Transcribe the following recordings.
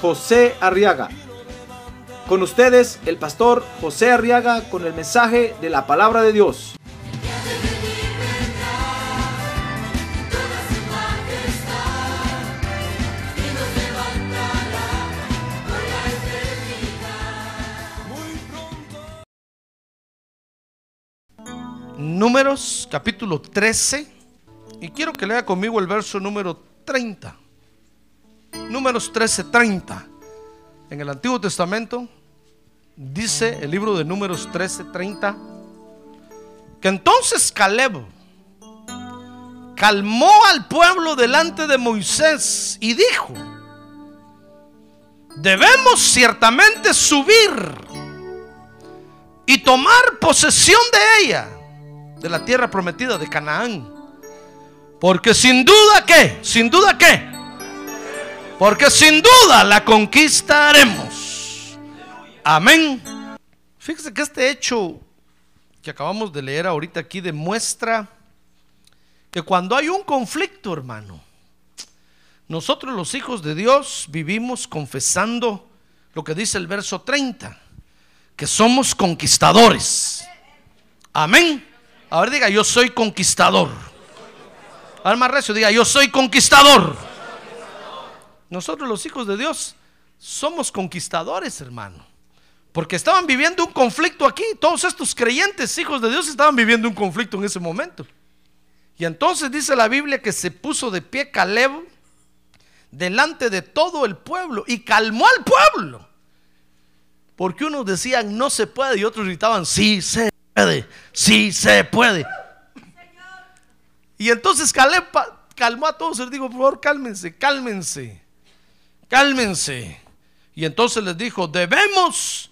José Arriaga. Con ustedes, el pastor José Arriaga con el mensaje de la palabra de Dios. Números capítulo 13 y quiero que lea conmigo el verso número 30. Números 13, 30. En el Antiguo Testamento dice el libro de Números 13, 30 que entonces Caleb calmó al pueblo delante de Moisés y dijo, debemos ciertamente subir y tomar posesión de ella de la tierra prometida de Canaán. Porque sin duda que, sin duda que, porque sin duda la conquistaremos. Amén. Fíjese que este hecho que acabamos de leer ahorita aquí demuestra que cuando hay un conflicto, hermano, nosotros los hijos de Dios vivimos confesando lo que dice el verso 30, que somos conquistadores. Amén. A ver, diga, yo soy conquistador. A ver, más recio, diga, yo soy conquistador. Nosotros los hijos de Dios somos conquistadores, hermano. Porque estaban viviendo un conflicto aquí. Todos estos creyentes, hijos de Dios, estaban viviendo un conflicto en ese momento. Y entonces dice la Biblia que se puso de pie Caleb delante de todo el pueblo y calmó al pueblo. Porque unos decían no se puede y otros gritaban sí se puede, sí se puede. Y entonces Caleb calmó a todos, les digo, por favor, cálmense, cálmense, cálmense. Y entonces les dijo, debemos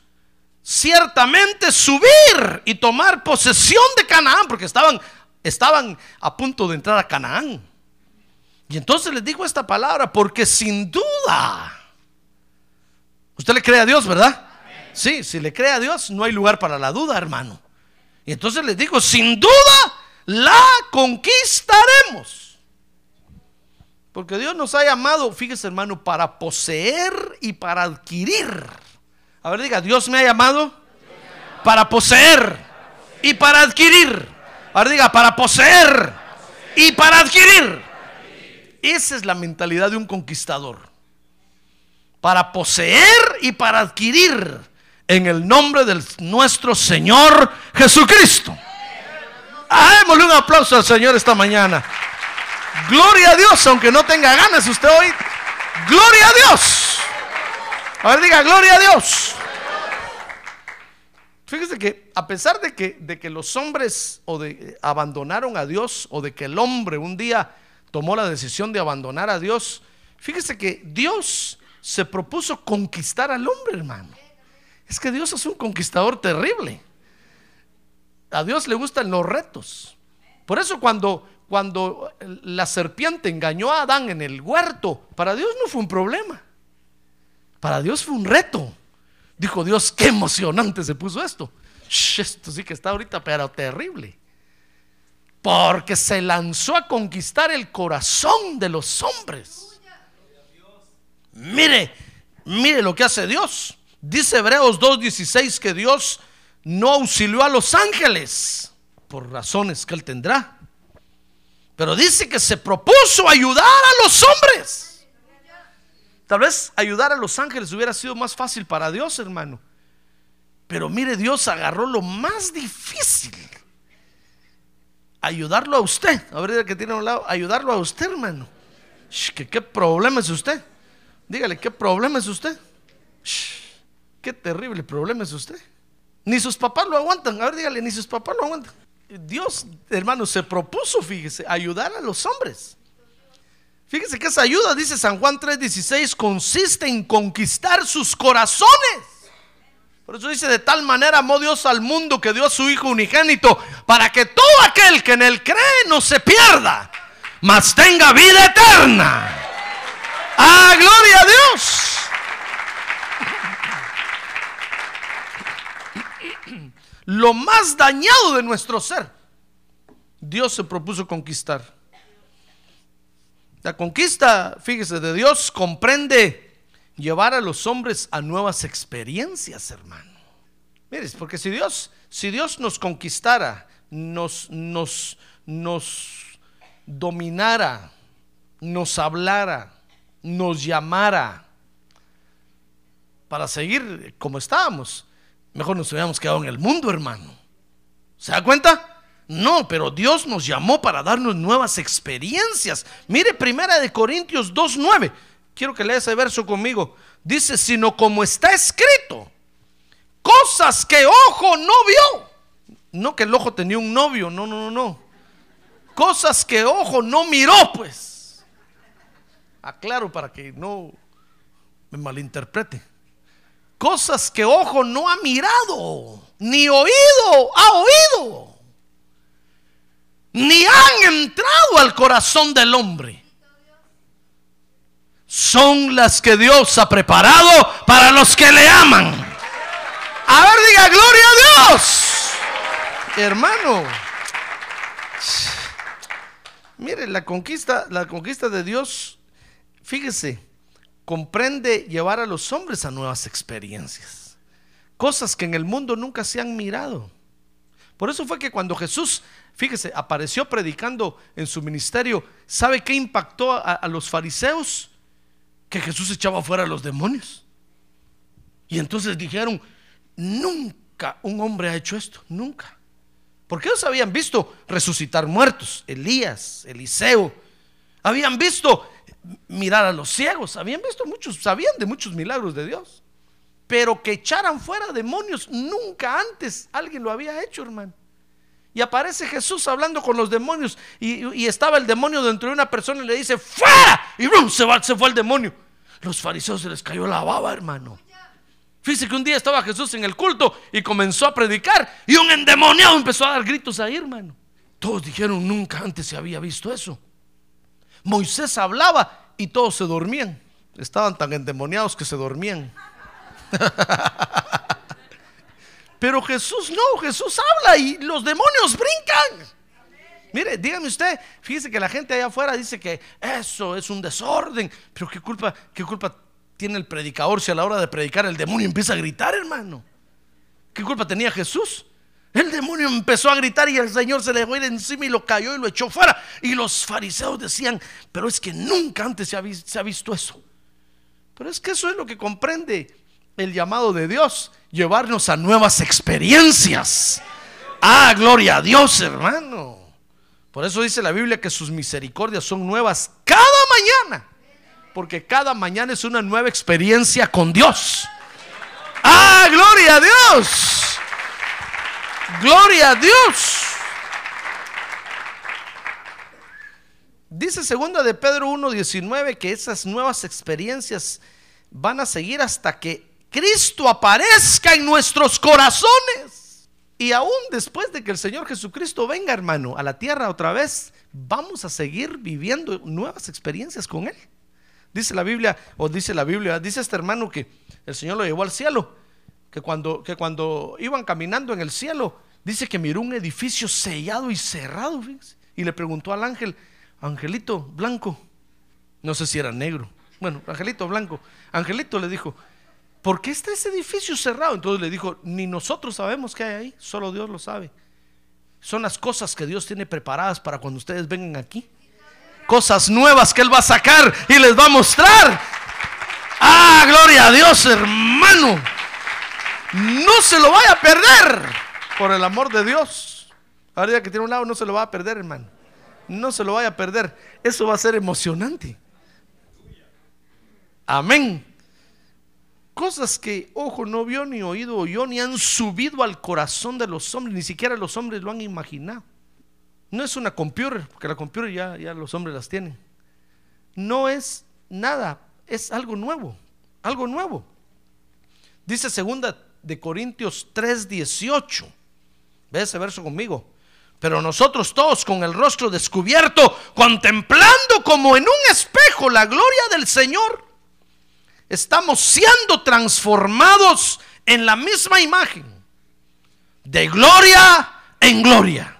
ciertamente subir y tomar posesión de Canaán, porque estaban, estaban a punto de entrar a Canaán. Y entonces les dijo esta palabra, porque sin duda, usted le cree a Dios, ¿verdad? Sí, si le cree a Dios, no hay lugar para la duda, hermano. Y entonces les dijo, sin duda la conquistaremos. Porque Dios nos ha llamado, fíjese hermano, para poseer y para adquirir. A ver, diga, Dios me ha llamado para poseer y para adquirir. A ver, diga, para poseer y para adquirir. Esa es la mentalidad de un conquistador. Para poseer y para adquirir en el nombre de nuestro Señor Jesucristo. Démosle un aplauso al Señor esta mañana. Gloria a Dios, aunque no tenga ganas usted hoy. Gloria a Dios. A ver, diga, gloria a Dios. Fíjese que a pesar de que, de que los hombres o de, abandonaron a Dios o de que el hombre un día tomó la decisión de abandonar a Dios, fíjese que Dios se propuso conquistar al hombre, hermano. Es que Dios es un conquistador terrible. A Dios le gustan los retos. Por eso cuando, cuando la serpiente engañó a Adán en el huerto, para Dios no fue un problema. Para Dios fue un reto. Dijo Dios, qué emocionante se puso esto. esto sí que está ahorita, pero terrible. Porque se lanzó a conquistar el corazón de los hombres. Mire, mire lo que hace Dios. Dice Hebreos 2.16 que Dios no auxilió a los ángeles por razones que él tendrá. Pero dice que se propuso ayudar a los hombres. Tal vez ayudar a los ángeles hubiera sido más fácil para Dios, hermano. Pero mire, Dios agarró lo más difícil. Ayudarlo a usted. A ver, que tiene a un lado. Ayudarlo a usted, hermano. ¿Qué, problema es usted? Dígale, ¿qué problema es usted? qué terrible problema es usted. Ni sus papás lo aguantan. A ver, dígale, ni sus papás lo aguantan. Dios, hermano, se propuso, fíjese, ayudar a los hombres. Fíjese que esa ayuda, dice San Juan 3:16, consiste en conquistar sus corazones. Por eso dice, de tal manera amó Dios al mundo que dio a su Hijo unigénito, para que todo aquel que en él cree no se pierda, mas tenga vida eterna. ¡Ah, gloria a Dios! Lo más dañado de nuestro ser, Dios se propuso conquistar. La conquista, fíjese, de Dios comprende llevar a los hombres a nuevas experiencias, hermano. Mire, porque si Dios, si Dios nos conquistara, nos, nos, nos dominara, nos hablara, nos llamara para seguir como estábamos, mejor nos hubiéramos quedado en el mundo, hermano. ¿Se da cuenta? No, pero Dios nos llamó para darnos nuevas experiencias. Mire, primera de Corintios 2.9 quiero que lea ese verso conmigo. Dice, sino como está escrito, cosas que ojo no vio. No que el ojo tenía un novio, no, no, no, no. Cosas que ojo no miró, pues. Aclaro para que no me malinterprete. Cosas que ojo no ha mirado, ni oído ha oído, ni han entrado al corazón del hombre son las que Dios ha preparado para los que le aman. A ver, diga, gloria a Dios. Hermano. Mire, la conquista, la conquista de Dios, fíjese, comprende llevar a los hombres a nuevas experiencias. Cosas que en el mundo nunca se han mirado. Por eso fue que cuando Jesús, fíjese, apareció predicando en su ministerio, ¿sabe qué impactó a, los fariseos? que Jesús echaba fuera a los demonios. Y entonces dijeron, nunca un hombre ha hecho esto, nunca. Porque ellos habían visto resucitar muertos, Elías, Eliseo, habían visto mirar a los ciegos, habían visto muchos, sabían de muchos milagros de Dios. Pero que echaran fuera demonios, nunca antes alguien lo había hecho, hermano. Y aparece Jesús hablando con los demonios y, estaba el demonio dentro de una persona y le dice, ¡fuera! Y se, va, se fue el demonio. Los fariseos se les cayó la baba, hermano. Fíjese que un día estaba Jesús en el culto y comenzó a predicar y un endemoniado empezó a dar gritos ahí, hermano. Todos dijeron, nunca antes se había visto eso. Moisés hablaba y todos se dormían. Estaban tan endemoniados que se dormían. Pero Jesús no, Jesús habla y los demonios brincan. Mire, dígame usted, fíjese que la gente allá afuera dice que eso es un desorden, pero qué culpa, qué culpa tiene el predicador si a la hora de predicar el demonio empieza a gritar, hermano. ¿Qué culpa tenía Jesús? El demonio empezó a gritar y el Señor se le fue encima y lo cayó y lo echó fuera. Y los fariseos decían, pero es que nunca antes se ha, se ha visto eso. Pero es que eso es lo que comprende el llamado de Dios, llevarnos a nuevas experiencias. Ah, gloria a Dios, hermano. Por eso dice la Biblia que sus misericordias son nuevas cada mañana. Porque cada mañana es una nueva experiencia con Dios. ¡Ah, gloria a Dios! ¡Gloria a Dios! Dice segunda de Pedro 1:19 que esas nuevas experiencias van a seguir hasta que Cristo aparezca en nuestros corazones. Y aún después de que el Señor Jesucristo venga, hermano, a la tierra otra vez, vamos a seguir viviendo nuevas experiencias con Él. Dice la Biblia, o dice la Biblia, dice este hermano que el Señor lo llevó al cielo, que cuando, que cuando iban caminando en el cielo, dice que miró un edificio sellado y cerrado, y le preguntó al ángel, Angelito blanco, no sé si era negro, bueno, Angelito blanco, Angelito le dijo, ¿por qué está ese edificio cerrado? Entonces le dijo, ni nosotros sabemos qué hay ahí, solo Dios lo sabe. Son las cosas que Dios tiene preparadas para cuando ustedes vengan aquí. Cosas nuevas que Él va a sacar y les va a mostrar. Ah, gloria a Dios, hermano. No se lo vaya a perder por el amor de Dios. Ahora que tiene un lado, no se lo va a perder, hermano. No se lo vaya a perder. Eso va a ser emocionante. Amén. Cosas que ojo no vio, ni oído oyó, ni han subido al corazón de los hombres, ni siquiera los hombres lo han imaginado. No es una computer, porque la computer ya, ya los hombres las tienen. no es nada, es algo nuevo, algo nuevo. Dice segunda de Corintios 3:18. Ve ese verso conmigo. Pero nosotros todos con el rostro descubierto, contemplando como en un espejo la gloria del Señor, estamos siendo transformados en la misma imagen, de gloria en gloria.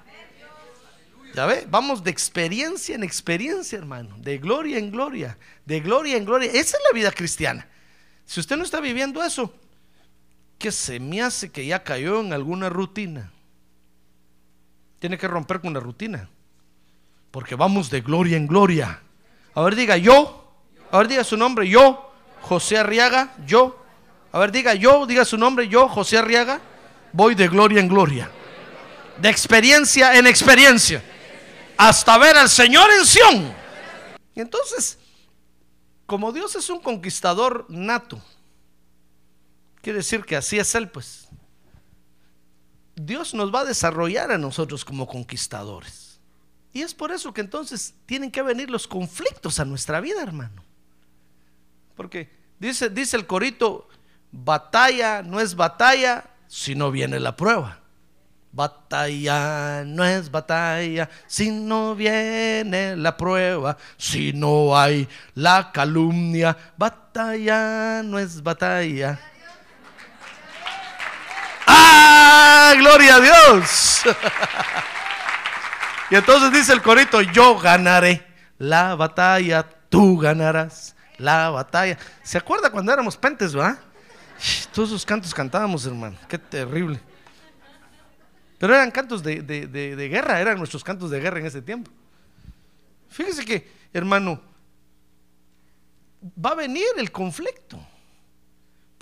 Ya ve, vamos de experiencia en experiencia, hermano, de gloria en gloria, de gloria en gloria. Esa es la vida cristiana. Si usted no está viviendo eso, que se me hace que ya cayó en alguna rutina. Tiene que romper con la rutina. Porque vamos de gloria en gloria. A ver, diga yo. A ver, diga su nombre. Yo, José Arriaga. Yo. A ver, diga yo. Diga su nombre. Yo, José Arriaga. Voy de gloria en gloria. De experiencia en experiencia. Hasta ver al Señor en Sión. Entonces, como Dios es un conquistador nato, quiere decir que así es Él, pues. Dios nos va a desarrollar a nosotros como conquistadores. Y es por eso que entonces tienen que venir los conflictos a nuestra vida, hermano. Porque dice, dice el corito, batalla no es batalla si no viene la prueba. Batalla no es batalla si no viene la prueba, si no hay la calumnia. Batalla no es batalla. ¡Ah! ¡Gloria a Dios! y entonces dice el corito, yo ganaré la batalla, tú ganarás la batalla. ¿Se acuerda cuando éramos pentes, va? Todos esos cantos cantábamos, hermano. Qué terrible. Pero eran cantos de, de, de, de, guerra, eran nuestros cantos de guerra en ese tiempo. Fíjese que, hermano, va a venir el conflicto.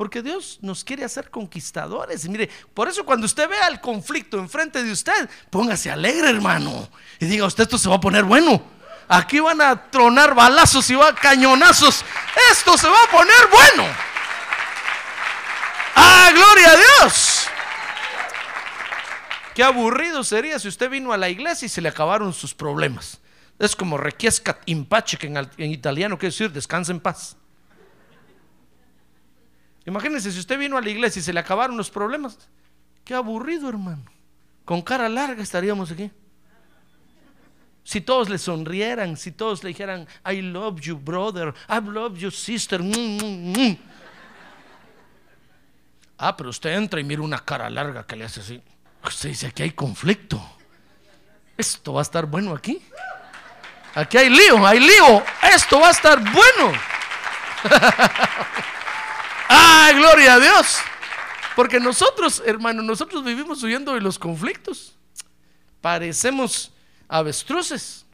Porque Dios nos quiere hacer conquistadores. Y mire, por eso cuando usted vea el conflicto enfrente de usted, póngase alegre, hermano. Y diga, usted esto se va a poner bueno. Aquí van a tronar balazos y va cañonazos. Esto se va a poner bueno. ¡Ah, gloria a Dios! Qué aburrido sería si usted vino a la iglesia y se le acabaron sus problemas. Es como requiescat in pace, que en italiano quiere decir descansa en paz. Imagínense si usted vino a la iglesia y se le acabaron los problemas. Qué aburrido, hermano. Con cara larga estaríamos aquí. Si todos le sonrieran, si todos le dijeran, I love you, brother, I love you, sister. Mm, mm, mm. Ah, pero usted entra y mira una cara larga que le hace así. Usted dice, aquí hay conflicto. Esto va a estar bueno aquí. Aquí hay lío, hay lío. Esto va a estar bueno. ¡Ah, gloria a Dios! Porque nosotros, hermano, nosotros vivimos huyendo de los conflictos. Parecemos avestruces.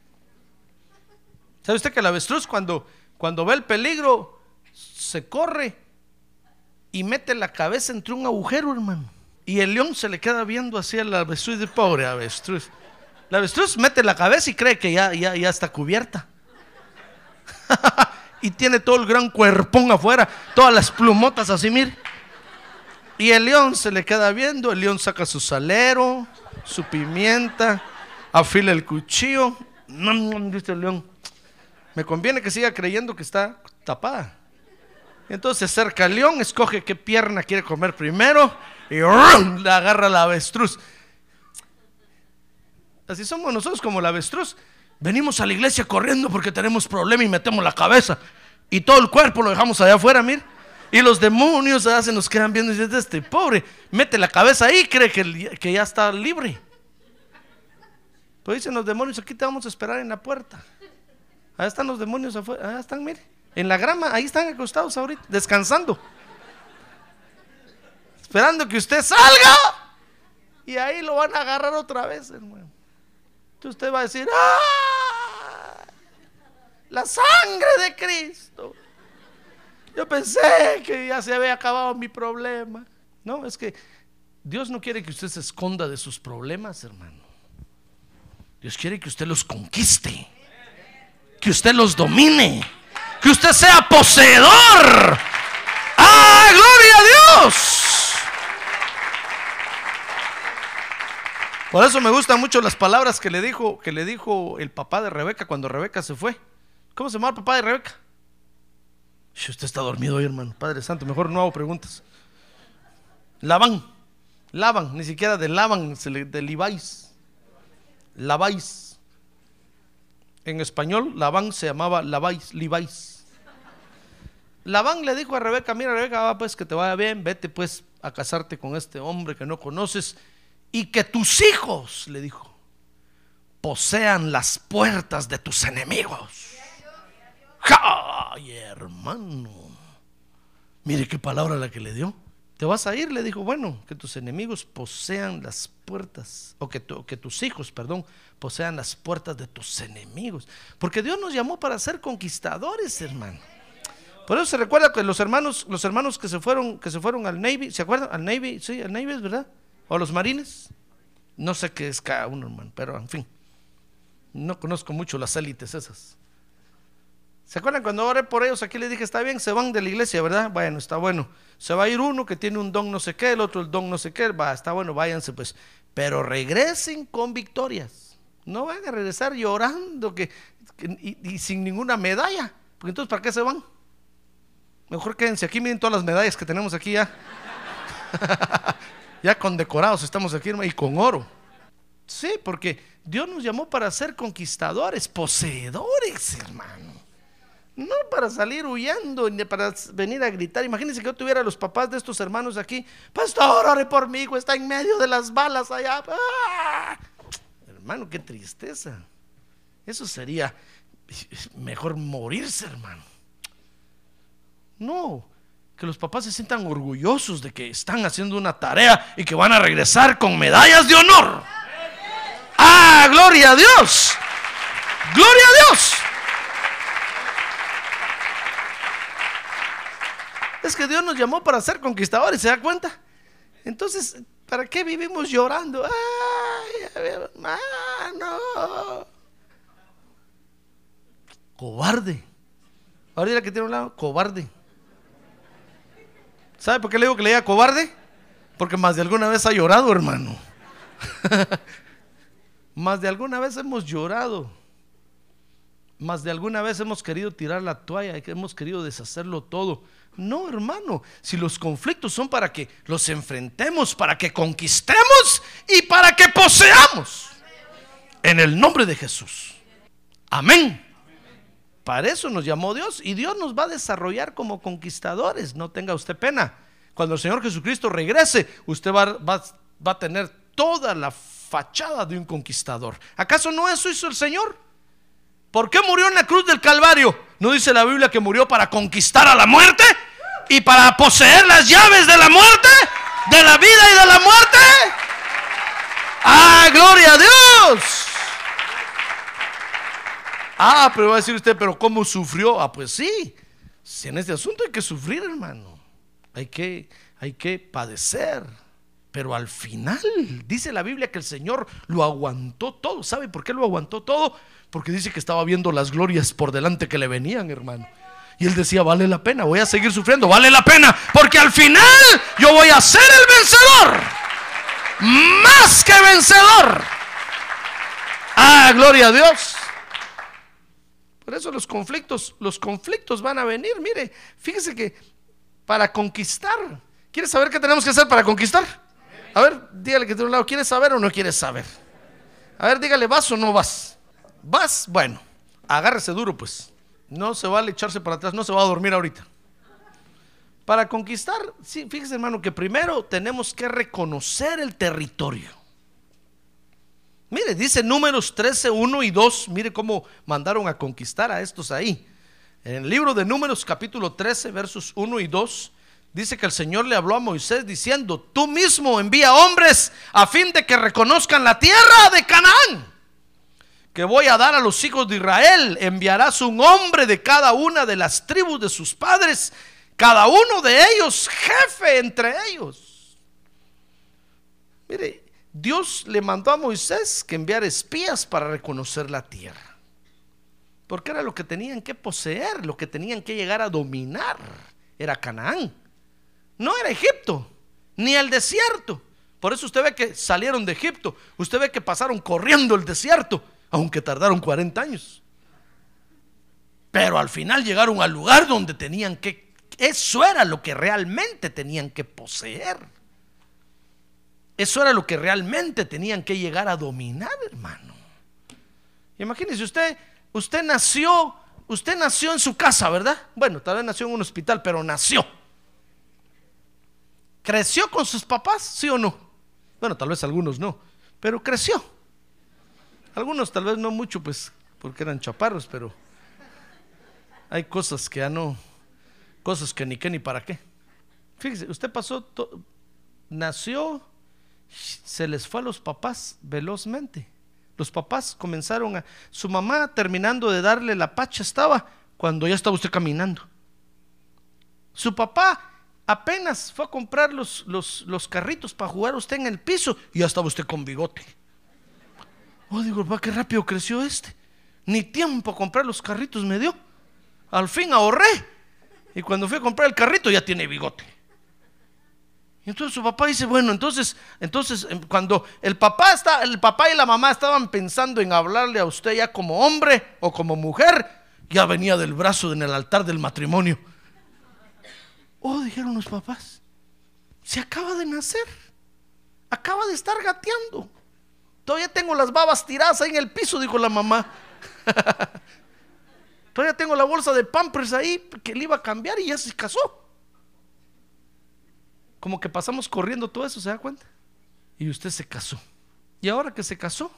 ¿Sabe usted que el avestruz cuando, cuando ve el peligro se corre y mete la cabeza entre un agujero, hermano? Y el león se le queda viendo así al avestruz de pobre avestruz. El avestruz mete la cabeza y cree que ya, ya, ya está cubierta. y tiene todo el gran cuerpón afuera, todas las plumotas así, mire. Y el león se le queda viendo, el león saca su salero, su pimienta, afila el cuchillo. No, no, dice el león. Me conviene que siga creyendo que está tapada. Entonces se acerca el león, escoge qué pierna quiere comer primero y ¡rum! le agarra la avestruz. Así somos nosotros como la avestruz. Venimos a la iglesia corriendo porque tenemos problema y metemos la cabeza. Y todo el cuerpo lo dejamos allá afuera, mire. Y los demonios ¿verdad? se nos quedan viendo y dicen, este pobre, mete la cabeza ahí cree que, ya está libre. Pues dicen los demonios, aquí te vamos a esperar en la puerta. Ahí están los demonios afuera, allá están, mire. En la grama, ahí están acostados ahorita, descansando. Esperando que usted salga. Y ahí lo van a agarrar otra vez, hermano. Entonces usted va a decir, ¡ah! La sangre de Cristo. Yo pensé que ya se había acabado mi problema. No, es que Dios no quiere que usted se esconda de sus problemas, hermano. Dios quiere que usted los conquiste. Que usted los domine. Que usted sea poseedor. ¡Ah, gloria a Dios! Por eso me gustan mucho las palabras que le dijo, que le dijo el papá de Rebeca cuando Rebeca se fue. ¿Cómo se llama el papá de Rebeca? Usted está dormido hoy, hermano. Padre Santo, mejor no hago preguntas. Labán. Laban, ni siquiera de Laban, de Levi's. Labáis. En español, Labán se llamaba Labáis, Levi's. Labán le dijo a Rebeca, mira Rebeca, va pues que te vaya bien, vete pues a casarte con este hombre que no conoces y que tus hijos, le dijo, posean las puertas de tus enemigos. ¡Ay, hermano! Mire qué palabra la que le dio. ¿Te vas a ir? Le dijo, bueno, que tus enemigos posean las puertas, o que, tu- que tus hijos, perdón, posean las puertas de tus enemigos. Porque Dios nos llamó para ser conquistadores, hermano. Por eso se recuerda que los hermanos, los hermanos que se fueron, que se fueron al Navy, ¿se acuerdan? Al Navy, sí, al Navy es verdad. O los marines. No sé qué es cada uno, hermano, pero en fin. No conozco mucho las élites esas. ¿Se acuerdan cuando oré por ellos? Aquí les dije, está bien, se van de la iglesia, ¿verdad? Bueno, está bueno. Se va a ir uno que tiene un don no sé qué, el otro el don no sé qué, va, está bueno, váyanse pues. Pero regresen con victorias. No van a regresar llorando que- y, y sin ninguna medalla. Porque entonces, ¿para qué se van? Mejor quédense aquí, miren todas las medallas que tenemos aquí ya. ya condecorados estamos aquí, hermano, y con oro. Sí, porque Dios nos llamó para ser conquistadores, poseedores, hermano. No para salir huyendo, ni para venir a gritar. Imagínense que yo tuviera a los papás de estos hermanos aquí. Pastor, ore por mí, está en medio de las balas allá. ¡Ah! Hermano, qué tristeza. Eso sería mejor morirse, hermano. No, que los papás se sientan orgullosos de que están haciendo una tarea y que van a regresar con medallas de honor. ¡Ah, gloria a Dios! ¡Gloria a Dios! Es que Dios nos llamó para ser conquistadores, ¿se da cuenta? Entonces, ¿para qué vivimos llorando? ¡Ay, hermano! Cobarde. Ahora dile que tiene un lado, cobarde. ¿Sabe por qué le digo que le diga cobarde? Porque más de alguna vez ha llorado, hermano. más de alguna vez hemos llorado. Más de alguna vez hemos querido tirar la toalla hemos querido deshacerlo todo. No, hermano, si los conflictos son para que los enfrentemos, para que conquistemos y para que poseamos. En el nombre de Jesús. Amén. Para eso nos llamó Dios y Dios nos va a desarrollar como conquistadores. No tenga usted pena. Cuando el Señor Jesucristo regrese, usted va, a tener toda la fachada de un conquistador. ¿Acaso no eso hizo el Señor? ¿Por qué murió en la cruz del Calvario? ¿No dice la Biblia que murió para conquistar a la muerte? ¿Y para poseer las llaves de la muerte? ¿De la vida y de la muerte? ¡Ah, gloria a Dios! Ah, pero va a decir usted, pero ¿cómo sufrió? Ah, pues sí. En este asunto hay que sufrir, hermano. Hay que, hay que padecer. Pero al final dice la Biblia que el Señor lo aguantó todo. ¿Sabe por qué lo aguantó todo? Porque dice que estaba viendo las glorias por delante que le venían, hermano. Y él decía, vale la pena, voy a seguir sufriendo, vale la pena, porque al final yo voy a ser el vencedor. Más que vencedor. Ah, gloria a Dios. Por eso los conflictos, los conflictos van a venir. Mire, fíjese que para conquistar, ¿quieres saber qué tenemos que hacer para conquistar? A ver, dígale que de un lado, ¿quieres saber o no quieres saber? A ver, dígale, ¿vas o no vas? ¿Vas? Bueno, agárrese duro pues. No se vale echarse para atrás, no se va a dormir ahorita. Para conquistar, sí, fíjese hermano, que primero tenemos que reconocer el territorio. Mire, dice números 13, 1 y 2. Mire cómo mandaron a conquistar a estos ahí. En el libro de números capítulo 13, versos 1 y 2, dice que el Señor le habló a Moisés diciendo, tú mismo envía hombres a fin de que reconozcan la tierra de Canaán que voy a dar a los hijos de Israel. Enviarás un hombre de cada una de las tribus de sus padres, cada uno de ellos jefe entre ellos. Mire, Dios le mandó a Moisés que enviara espías para reconocer la tierra. Porque era lo que tenían que poseer, lo que tenían que llegar a dominar. Era Canaán. No era Egipto, ni el desierto. Por eso usted ve que salieron de Egipto. Usted ve que pasaron corriendo el desierto, aunque tardaron 40 años. Pero al final llegaron al lugar donde tenían que, eso era lo que realmente tenían que poseer. Eso era lo que realmente tenían que llegar a dominar, hermano. Imagínese usted, usted nació, usted nació en su casa, ¿verdad? Bueno, tal vez nació en un hospital, pero nació. ¿Creció con sus papás? ¿Sí o no? Bueno, tal vez algunos no, pero creció. Algunos tal vez no mucho, pues, porque eran chaparros, pero hay cosas que ya no, cosas que ni qué ni para qué. Fíjese, usted pasó, nació, se les fue a los papás velozmente. Los papás comenzaron a, su mamá terminando de darle la pacha estaba cuando ya estaba usted caminando. Su papá apenas fue a comprar los, los, los carritos para jugar usted en el piso y ya estaba usted con bigote. Oh, digo, va, qué rápido creció este. Ni tiempo a comprar los carritos me dio. Al fin ahorré. Y cuando fui a comprar el carrito ya tiene bigote. Y entonces su papá dice, bueno, entonces, entonces em, cuando el papá está, el papá y la mamá estaban pensando en hablarle a usted ya como hombre o como mujer, ya venía del brazo en el altar del matrimonio. Oh, dijeron los papás, se acaba de nacer, acaba de estar gateando. Todavía tengo las babas tiradas ahí en el piso, dijo la mamá. Todavía tengo la bolsa de Pampers ahí que le iba a cambiar y ya se casó. Como que pasamos corriendo todo eso, ¿se da cuenta? Y usted se casó. Y ahora que se casó,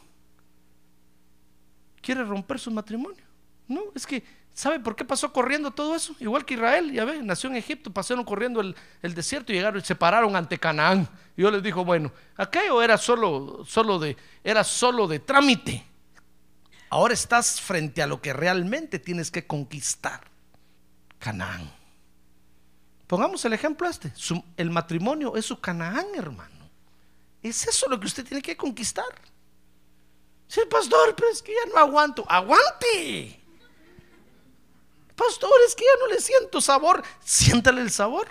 quiere romper su matrimonio. No, es que, ¿sabe por qué pasó corriendo todo eso? Igual que Israel, ya ve, nació en Egipto, pasaron corriendo el, el desierto y llegaron y se pararon ante Canaán. Y yo les dijo, bueno, aquello era solo, solo de, era solo de trámite. Ahora estás frente a lo que realmente tienes que conquistar. Canaán. Pongamos el ejemplo este. El matrimonio es su Canaán, hermano. Es eso lo que usted tiene que conquistar. Sí, pastor, pero es que ya no aguanto. Aguante. Pastor, es que ya no le siento sabor. Siéntale el sabor.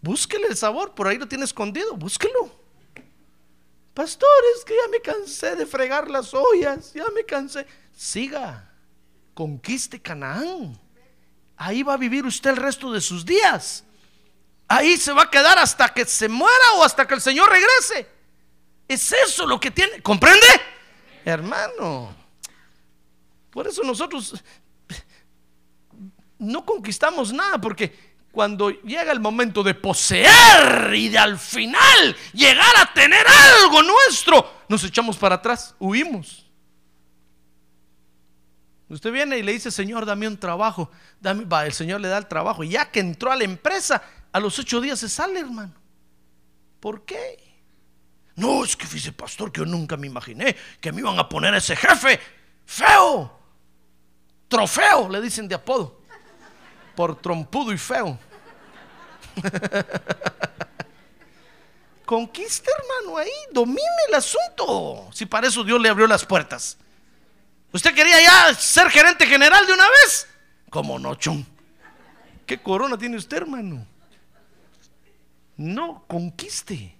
Búsquele el sabor. Por ahí lo tiene escondido. Búsquelo. Pastor, es que ya me cansé de fregar las ollas. Ya me cansé. Siga. Conquiste Canaán. Ahí va a vivir usted el resto de sus días. Ahí se va a quedar hasta que se muera o hasta que el Señor regrese. Es eso lo que tiene. ¿Comprende? Hermano. Por eso nosotros no conquistamos nada porque cuando llega el momento de poseer y de al final llegar a tener algo nuestro, nos echamos para atrás, huimos. Usted viene y le dice, Señor, dame un trabajo. Va, el Señor le da el trabajo. Y ya que entró a la empresa, a los ocho días se sale, hermano. ¿Por qué? No, es que fíjese, pastor, que yo nunca me imaginé que me iban a poner a ese jefe feo. Trofeo, le dicen de apodo. Por trompudo y feo. Conquiste, hermano, ahí, domine el asunto. Si para eso Dios le abrió las puertas. ¿Usted quería ya ser gerente general de una vez? ¿Cómo no, chon? ¿Qué corona tiene usted, hermano? No, conquiste.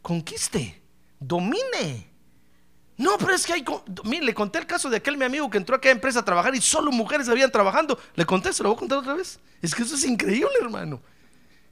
Conquiste. Domine. No, pero es que hay. Mire, le conté el caso de aquel mi amigo que entró a aquella empresa a trabajar y solo mujeres habían trabajando. Le conté, se lo voy a contar otra vez. Es que eso es increíble, hermano.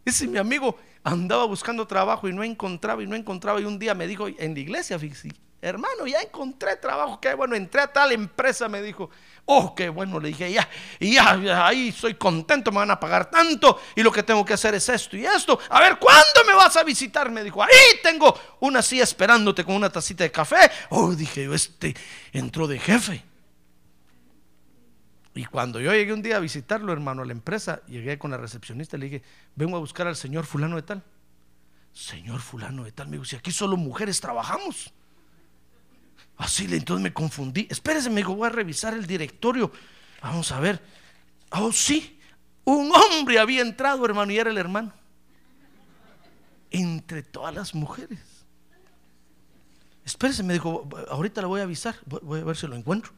Ese mi amigo andaba buscando trabajo y no encontraba y no encontraba. Y un día me dijo en la iglesia, fíjese, hermano, ya encontré trabajo. Qué bueno, entré a tal empresa, me dijo. Oh, qué bueno, le dije, ya, ya, ya, ahí soy contento, me van a pagar tanto. Y lo que tengo que hacer es esto y esto. A ver, ¿cuándo me vas a visitar? Me dijo, ahí tengo una silla esperándote con una tacita de café. Oh, dije yo, este entró de jefe. Y cuando yo llegué un día a visitarlo, hermano, a la empresa, llegué con la recepcionista y le dije, vengo a buscar al señor fulano de tal. Señor fulano de tal, me dijo, si aquí solo mujeres trabajamos. Así, le- entonces me confundí. Espérese, me dijo, voy a revisar el directorio. Vamos a ver. Oh, sí. Un hombre había entrado, hermano, y era el hermano. Entre todas las mujeres. Espérese, me dijo, ahorita le voy a avisar. Voy, a ver si lo encuentro.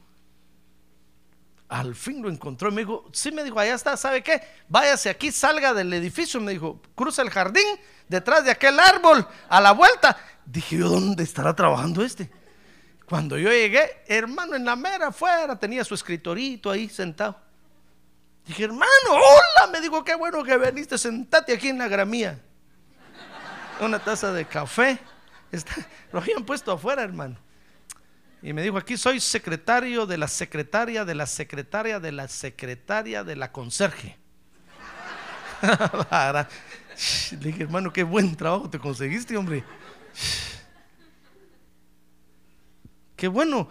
Al fin lo encontró me dijo, sí, me dijo, allá está, ¿sabe qué? Váyase aquí, salga del edificio, me dijo, cruza el jardín, detrás de aquel árbol, a la vuelta. Dije yo, ¿dónde estará trabajando este? Cuando yo llegué, hermano, en la mera afuera tenía su escritorito ahí sentado. Dije, hermano, hola. Me dijo, qué bueno que veniste, sentate aquí en la gramía. Una taza de café. Lo habían puesto afuera, hermano. Y me dijo, aquí soy secretario de la secretaria, de la secretaria, de la secretaria, de la conserje. Le dije, hermano, qué buen trabajo te conseguiste, hombre. Qué bueno.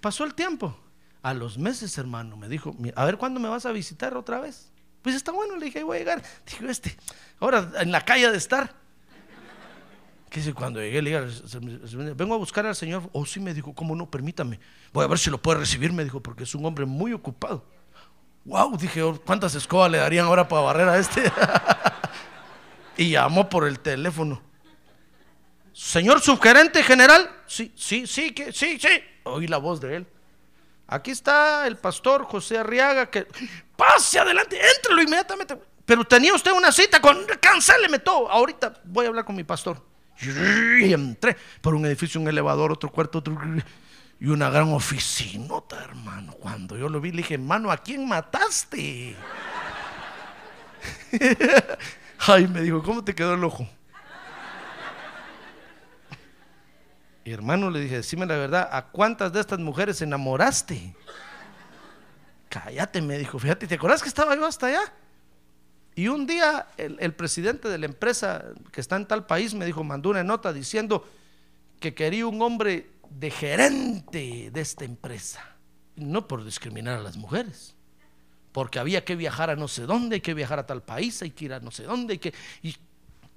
Pasó el tiempo. A los meses, hermano, me dijo, "Mi- a ver cuándo me vas a visitar otra vez. Pues está bueno, le dije, voy a llegar. Dijo, este, ahora en la calle de estar. Que dice, cuando llegué, le dije, "Se- se- se- vengo a buscar al Señor. Oh, sí, me dijo, ¿cómo no? Permítame. Voy a ver si lo puede recibir, me dijo, porque es un hombre muy ocupado. Wow, dije, "Oh, ¿cuántas escobas le darían ahora para barrer a este? y llamó por el teléfono. Señor subgerente general, sí, sí, sí, sí, sí. Oí la voz de él. Aquí está el pastor José Arriaga que pase adelante, éntrelo inmediatamente. Pero tenía usted una cita con cancéleme todo. Ahorita voy a hablar con mi pastor. Y entré por un edificio, un elevador, otro cuarto, otro y una gran oficinota, hermano. Cuando yo lo vi, le dije, hermano, ¿a quién mataste? Ay, me dijo, ¿cómo te quedó el ojo? Y hermano, le dije, decime la verdad, ¿a cuántas de estas mujeres enamoraste? Cállate, me dijo, fíjate, ¿te acuerdas que estaba yo hasta allá? Y un día el, el presidente de la empresa que está en tal país me dijo, mandó una nota diciendo que quería un hombre de gerente de esta empresa. No por discriminar a las mujeres, porque había que viajar a no sé dónde, hay que viajar a tal país, hay que ir a no sé dónde, hay que... Y,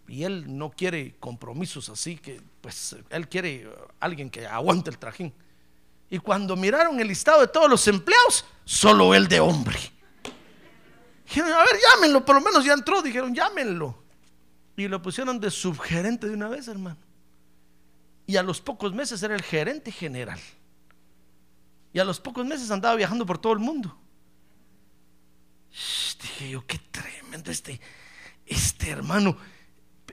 y él no quiere compromisos así, que pues él quiere alguien que aguante el trajín. Y cuando miraron el listado de todos los empleados, solo él de hombre. Dijeron, a ver, llámenlo, por lo menos ya entró, dijeron, llámenlo. Y lo pusieron de subgerente de una vez, hermano. Y a los pocos meses era el gerente general. Y a los pocos meses andaba viajando por todo el mundo. Dije yo, qué tremendo este, este hermano.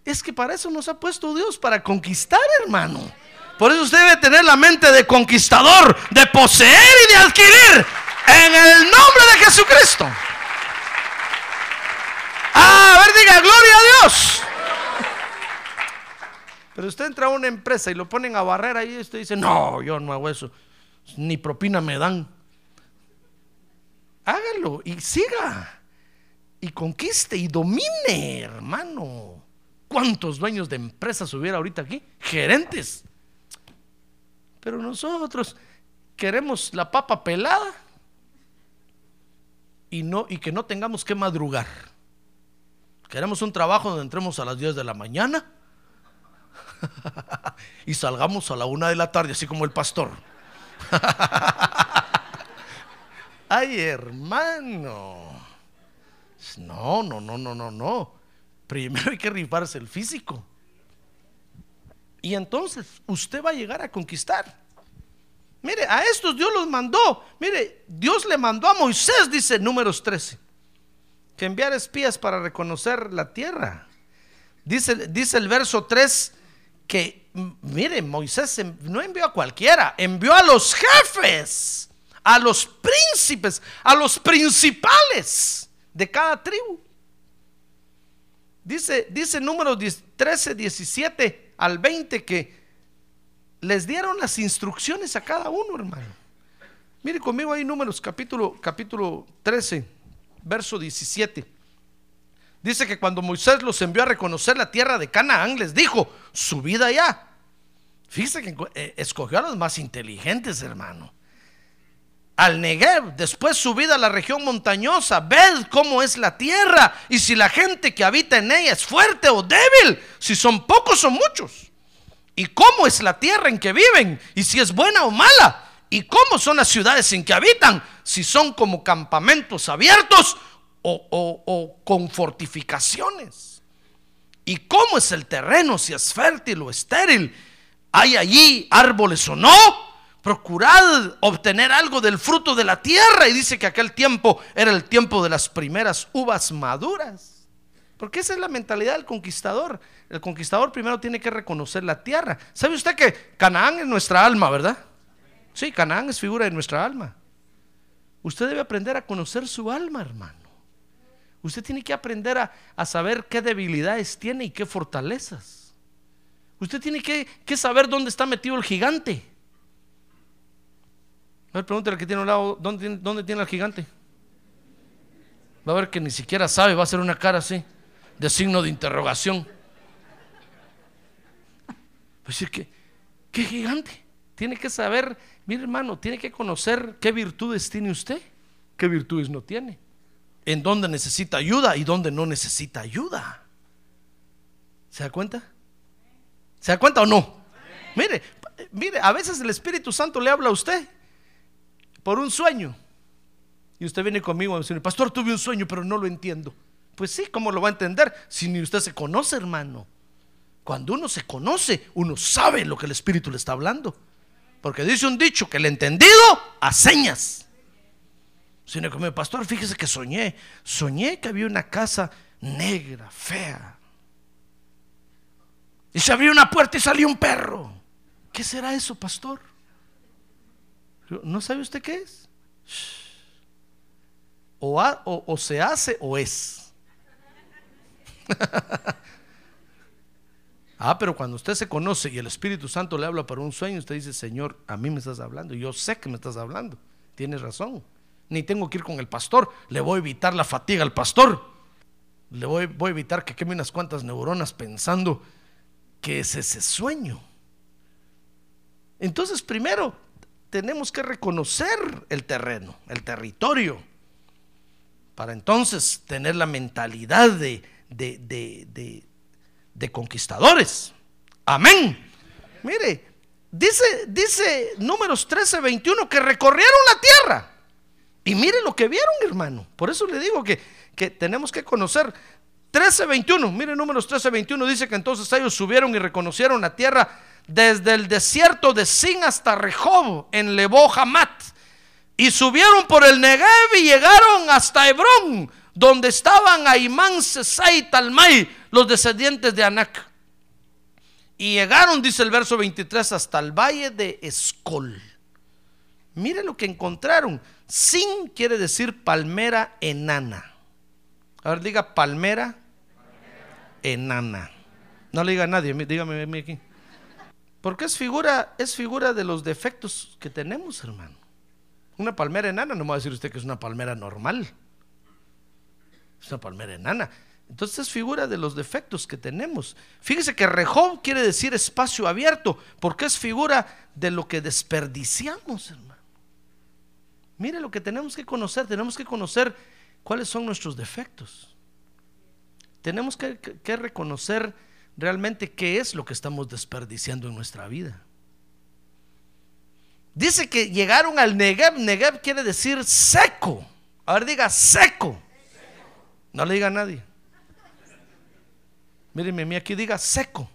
Es que para eso nos ha puesto Dios, para conquistar, hermano. Por eso usted debe tener la mente de conquistador, de poseer y de adquirir en el nombre de Jesucristo. Ah, a ver, diga, gloria a Dios. Pero usted entra a una empresa y lo ponen a barrer ahí y usted dice, no, yo no hago eso. Ni propina me dan. Hágalo y siga. Y conquiste y domine, hermano. ¿Cuántos dueños de empresas hubiera ahorita aquí? Gerentes. Pero nosotros queremos la papa pelada y, no, y que no tengamos que madrugar. Queremos un trabajo donde entremos a las 10 de la mañana y salgamos a la una de la tarde, así como el pastor. Ay, hermano. No, no, no, no, no, no. Primero hay que rifarse el físico. Y entonces usted va a llegar a conquistar. Mire, a estos Dios los mandó. Mire, Dios le mandó a Moisés, dice números 13, que enviara espías para reconocer la tierra. Dice, dice el verso 3 que, mire, Moisés no envió a cualquiera, envió a los jefes, a los príncipes, a los principales de cada tribu. Dice, dice números 10 13, 17 al 20 que les dieron las instrucciones a cada uno, hermano. Mire conmigo ahí números capítulo, capítulo 13, verso 17. Dice que cuando Moisés los envió a reconocer la tierra de Canaán, les dijo, subid allá. Fíjese que eh, escogió a los más inteligentes, hermano. Al Negev, después subid a la región montañosa, ved cómo es la tierra y si la gente que habita en ella es fuerte o débil, si son pocos o muchos. Y cómo es la tierra en que viven y si es buena o mala. Y cómo son las ciudades en que habitan, si son como campamentos abiertos o, o- o con fortificaciones. Y cómo es el terreno, si es fértil o estéril. ¿Hay allí árboles o no? Procurad obtener algo del fruto de la tierra. Y dice que aquel tiempo era el tiempo de las primeras uvas maduras. Porque esa es la mentalidad del conquistador. El conquistador primero tiene que reconocer la tierra. ¿Sabe usted que Canaán es nuestra alma, verdad? Sí, Canaán es figura de nuestra alma. Usted debe aprender a conocer su alma, hermano. Usted tiene que aprender a, a saber qué debilidades tiene y qué fortalezas. Usted tiene que, que saber dónde está metido el gigante. A ver, pregúntale al que tiene un lado, ¿dónde, ¿dónde tiene al gigante? Va a ver que ni siquiera sabe, va a hacer una cara así, de signo de interrogación. A decir que, ¿qué gigante? Tiene que saber, mire hermano, tiene que conocer qué virtudes tiene usted, qué virtudes no tiene, en dónde necesita ayuda y dónde no necesita ayuda. ¿Se da cuenta? ¿Se da cuenta o no? Mire, mire, a veces el Espíritu Santo le habla a usted por un sueño. Y usted viene conmigo a decir, pastor, tuve un sueño, pero no lo entiendo. Pues sí, ¿cómo lo va a entender si ni usted se conoce, hermano? Cuando uno se conoce, uno sabe lo que el Espíritu le está hablando. Porque dice un dicho que el entendido a señas. Si no conmigo, pastor, fíjese que soñé. Soñé que había una casa negra, fea. Y se abrió una puerta y salió un perro. ¿Qué será eso, pastor? ¿No sabe usted qué es? O, o se hace o es. ah, pero cuando usted se conoce y el Espíritu Santo le habla para un sueño, usted dice, Señor, a mí me estás hablando. Yo sé que me estás hablando. Tienes razón. Ni tengo que ir con el pastor. Le voy a evitar la fatiga al pastor. Le voy, voy a evitar que queme unas cuantas neuronas pensando que es ese sueño. Entonces, primero, tenemos que reconocer el terreno, el territorio, para entonces tener la mentalidad de, de, de- de- conquistadores. Amén. Mire, dice, dice números 13, 21 que recorrieron la tierra. Y mire lo que vieron, hermano. Por eso le digo que, que tenemos que conocer. 13:21, mire números 13:21 dice que entonces ellos subieron y reconocieron la tierra desde el desierto de Sin hasta Rehob en Lebo Hamat. Y subieron por el Negev y llegaron hasta Hebrón, donde estaban Aimán, Sesai y Talmai, los descendientes de Anac. Y llegaron, dice el verso 23, hasta el valle de Escol. Mire lo que encontraron. Sin quiere decir palmera enana. A ver, diga palmera enana. No le diga a nadie, dígame aquí. Porque es figura, es figura de los defectos que tenemos, hermano. Una palmera enana, no me va a decir usted que es una palmera normal. Es una palmera enana. Entonces es figura de los defectos que tenemos. Fíjese que Rehob quiere decir espacio abierto, porque es figura de lo que desperdiciamos, hermano. Mire lo que tenemos que conocer, tenemos que conocer cuáles son nuestros defectos. Tenemos que, reconocer realmente qué es lo que estamos desperdiciando en nuestra vida. Dice que llegaron al Negev. Negev quiere decir seco. A ver, diga seco. No le diga a nadie. Míreme a mí aquí, diga seco.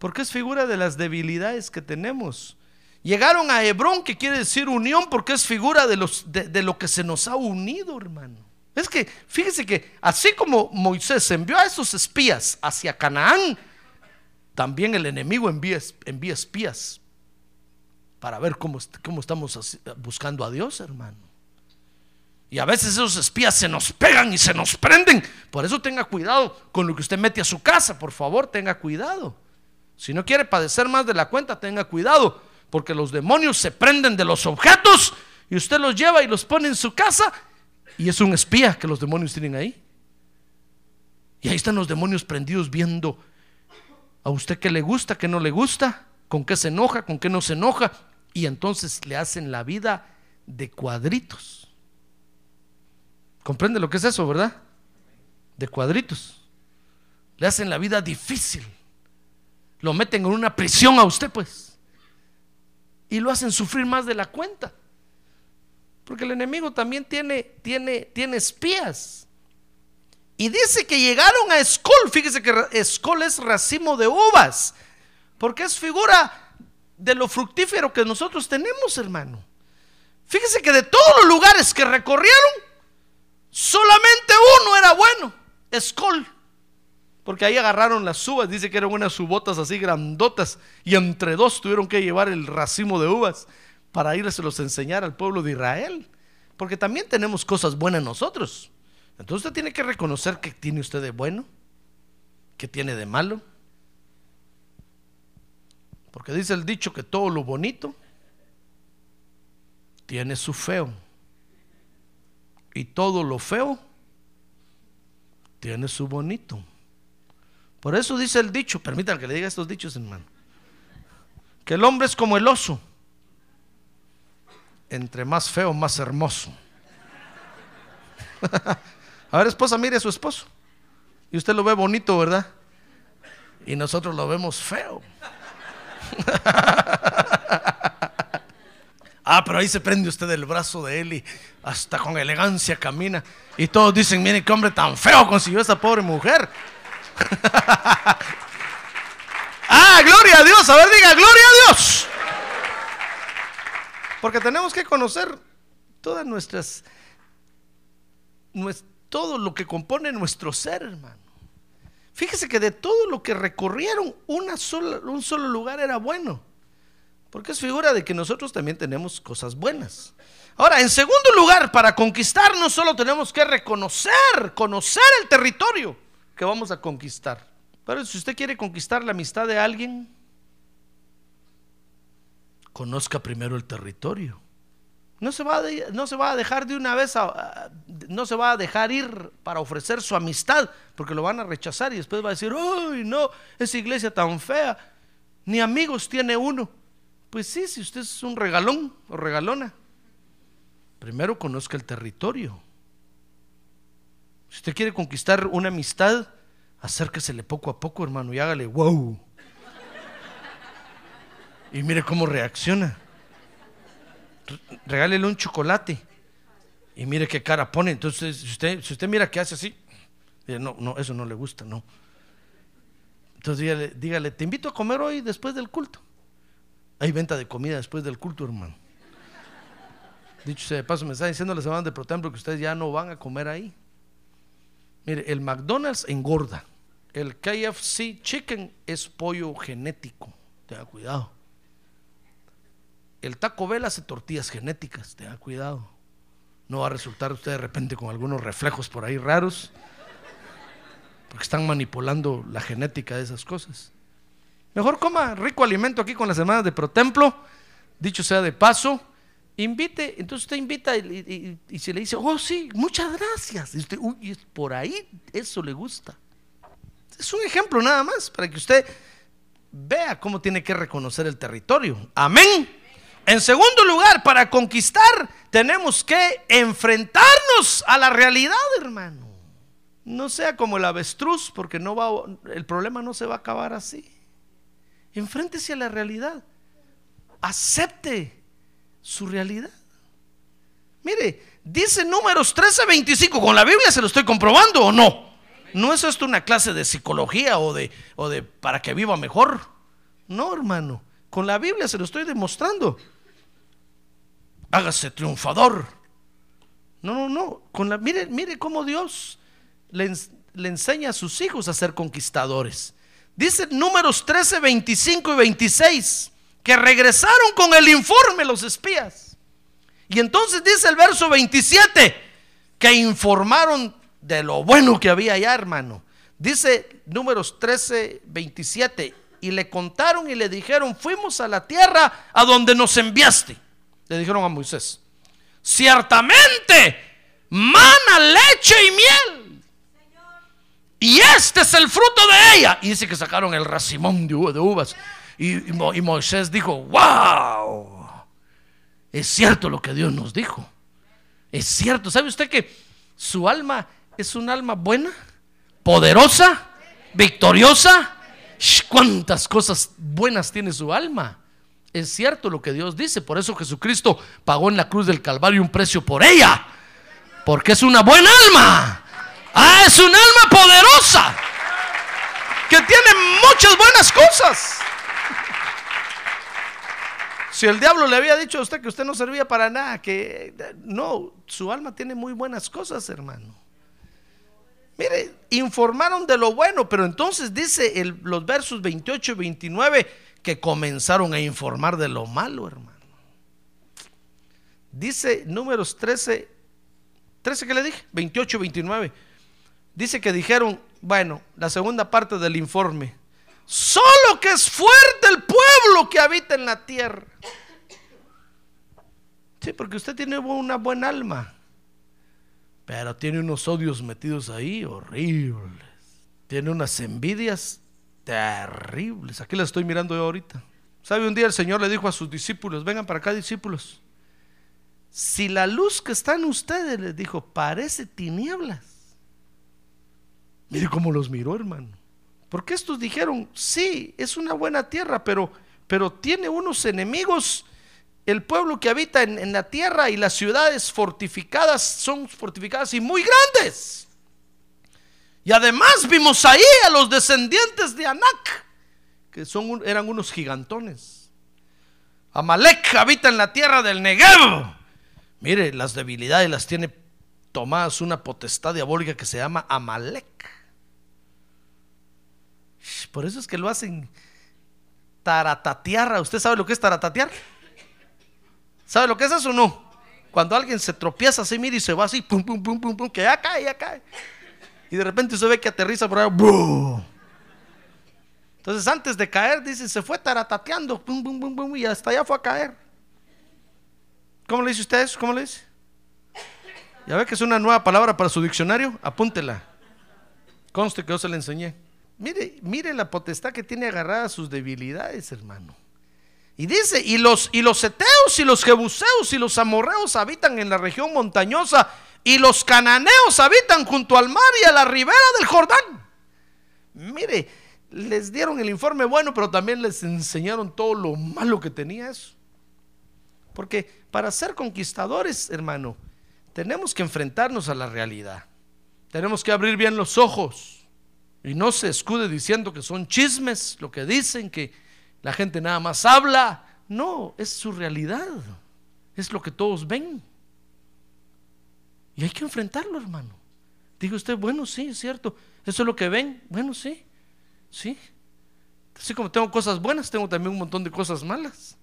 Porque es figura de las debilidades que tenemos. Llegaron a Hebrón, que quiere decir unión, porque es figura de, lo que se nos ha unido, hermano. Es que, fíjese que así como Moisés envió a esos espías hacia Canaán, también el enemigo envía, envía espías para ver cómo, cómo estamos buscando a Dios, hermano. Y a veces esos espías se nos pegan y se nos prenden. Por eso tenga cuidado con lo que usted mete a su casa, por favor, tenga cuidado. Si no quiere padecer más de la cuenta, tenga cuidado, porque los demonios se prenden de los objetos y usted los lleva y los pone en su casa y es un espía que los demonios tienen ahí. Y ahí están los demonios prendidos viendo a usted qué le gusta, qué no le gusta, con qué se enoja, con qué no se enoja, y entonces le hacen la vida de cuadritos. ¿Comprende lo que es eso, verdad? De cuadritos. Le hacen la vida difícil. Lo meten en una prisión a usted, pues. Y lo hacen sufrir más de la cuenta. Porque el enemigo también tiene, tiene, tiene espías. Y dice que llegaron a Escol. Fíjese que Escol es racimo de uvas. Porque es figura de lo fructífero que nosotros tenemos, hermano. Fíjese que de todos los lugares que recorrieron, solamente uno era bueno. Escol. Porque ahí agarraron las uvas. Dice que eran unas ubotas así grandotas. Y entre dos tuvieron que llevar el racimo de uvas para irse los enseñar al pueblo de Israel. Porque también tenemos cosas buenas nosotros. Entonces usted tiene que reconocer que tiene usted de bueno, que tiene de malo. Porque dice el dicho que todo lo bonito tiene su feo. Y todo lo feo tiene su bonito. Por eso dice el dicho, permítanme que le diga estos dichos, hermano, que el hombre es como el oso, entre más feo, más hermoso. a ver, esposa, mire a su esposo. Y usted lo ve bonito, ¿verdad? Y nosotros lo vemos feo. ah, pero ahí se prende usted el brazo de él y hasta con elegancia camina. Y todos dicen, mire qué hombre tan feo consiguió esa pobre mujer. ah, gloria a Dios. A ver, diga, gloria a Dios. Porque tenemos que conocer todas nuestras, todo lo que compone nuestro ser, hermano. Fíjese que de todo lo que recorrieron, un solo lugar era bueno. Porque es figura de que nosotros también tenemos cosas buenas. Ahora, en segundo lugar, para conquistar no solo tenemos que reconocer, conocer el territorio que vamos a conquistar. Pero si usted quiere conquistar la amistad de alguien, conozca primero el territorio. No se, va a, dejar de una vez, no se va a dejar ir para ofrecer su amistad, porque lo van a rechazar y después va a decir, uy, no, esa iglesia tan fea, ni amigos tiene uno. Pues sí, si usted es un regalón o regalona, primero conozca el territorio. Si usted quiere conquistar una amistad, acérquesele poco a poco, hermano, y hágale wow. Y mire cómo reacciona. Regálele un chocolate. Y mire qué cara pone. Entonces, si usted, si usted mira que hace así, no, no, eso no le gusta, no. Entonces dígale, te invito a comer hoy después del culto. Hay venta de comida después del culto, hermano. Dicho sea de paso, me está diciendo la semana de Protemplo que ustedes ya no van a comer ahí. Mire, el McDonald's engorda. El KFC Chicken es pollo genético. Tenga cuidado. El Taco Bell hace tortillas genéticas, tenga cuidado. No va a resultar usted de repente con algunos reflejos por ahí raros, porque están manipulando la genética de esas cosas. Mejor coma rico alimento aquí con las semanas de Protemplo, dicho sea de paso. Invite, entonces usted invita y, y, si le dice, oh sí, muchas gracias. Y usted, uy, por ahí eso le gusta. Es un ejemplo nada más para que usted vea cómo tiene que reconocer el territorio. Amén. En segundo lugar, para conquistar tenemos que enfrentarnos a la realidad, hermano. No sea como el avestruz, porque no va, el problema no se va a acabar así. Enfréntese a la realidad. Acepte su realidad. Mire, dice números 13:25, con la Biblia se lo estoy comprobando o no. No es esto una clase de psicología o de, o de para que viva mejor. No, hermano. Con la Biblia se lo estoy demostrando hágase triunfador. No, no, no. Con la, mire, mire cómo Dios le, enseña a sus hijos a ser conquistadores. Dice números 13, 25 y 26 que regresaron con el informe los espías. Y entonces dice el verso 27 que informaron de lo bueno que había allá, hermano. Dice números 13, 27 y le contaron y le dijeron, fuimos a la tierra a donde nos enviaste le dijeron a Moisés, ciertamente, mana, leche y miel. Y este es el fruto de ella. Y dice que sacaron el racimón de, uvas. Y, y Moisés dijo, wow, es cierto lo que Dios nos dijo. Es cierto. ¿Sabe usted que su alma es un alma buena, poderosa, victoriosa? ¿Cuántas cosas buenas tiene su alma? Es cierto lo que Dios dice, por eso Jesucristo pagó en la cruz del Calvario un precio por ella, porque es una buena alma. Ah, es un alma poderosa, que tiene muchas buenas cosas. Si el diablo le había dicho a usted que usted no servía para nada, que no, su alma tiene muy buenas cosas, hermano. Mire, informaron de lo bueno, pero entonces dice los versos 28 y 29 que comenzaron a informar de lo malo, hermano. Dice números 13, 13 que le dije, 28, 29. Dice que dijeron, bueno, la segunda parte del informe. Solo que es fuerte el pueblo que habita en la tierra. Sí, porque usted tiene una buena alma, pero tiene unos odios metidos ahí horribles. Tiene unas envidias terribles. Aquí la estoy mirando yo ahorita. ¿Sabe? Un día el Señor le dijo a sus discípulos, vengan para acá discípulos. Si la luz que está en ustedes, les dijo, parece tinieblas. Mire cómo los miró, hermano. Porque estos dijeron, sí, es una buena tierra, pero, pero tiene unos enemigos. El pueblo que habita en la tierra y las ciudades fortificadas son fortificadas y muy grandes. Y además vimos ahí a los descendientes de Anak, que son, eran unos gigantones. Amalek habita en la tierra del Negev. Mire, las debilidades las tiene tomadas una potestad diabólica que se llama Amalek. Por eso es que lo hacen taratatear. ¿Usted sabe lo que es taratatear? ¿Sabe lo que es eso o no? Cuando alguien se tropieza así, mira y se va así, pum, pum, pum, pum, pum, que ya cae, ya cae. Y de repente se ve que aterriza por ahí. ¡bum! Entonces antes de caer, dice, se fue taratateando, pum, pum, y hasta allá fue a caer. ¿Cómo le dice usted eso? ¿Cómo le dice? Ya ve que es una nueva palabra para su diccionario, apúntela. Conste que yo se la enseñé. Mire, mire la potestad que tiene agarrada sus debilidades, hermano. Y dice, y los, y los eteos y los jebuseos y los amorreos habitan en la región montañosa y los cananeos habitan junto al mar y a la ribera del Jordán. Mire, les dieron el informe bueno, pero también les enseñaron todo lo malo que tenía eso. Porque para ser conquistadores, hermano, tenemos que enfrentarnos a la realidad. Tenemos que abrir bien los ojos y no se escude diciendo que son chismes, lo que dicen, que la gente nada más habla. No, es su realidad. Es lo que todos ven. Y hay que enfrentarlo, hermano. Digo usted, bueno, sí, es cierto. Eso es lo que ven. Bueno, sí, sí. Así como tengo cosas buenas, tengo también un montón de cosas malas.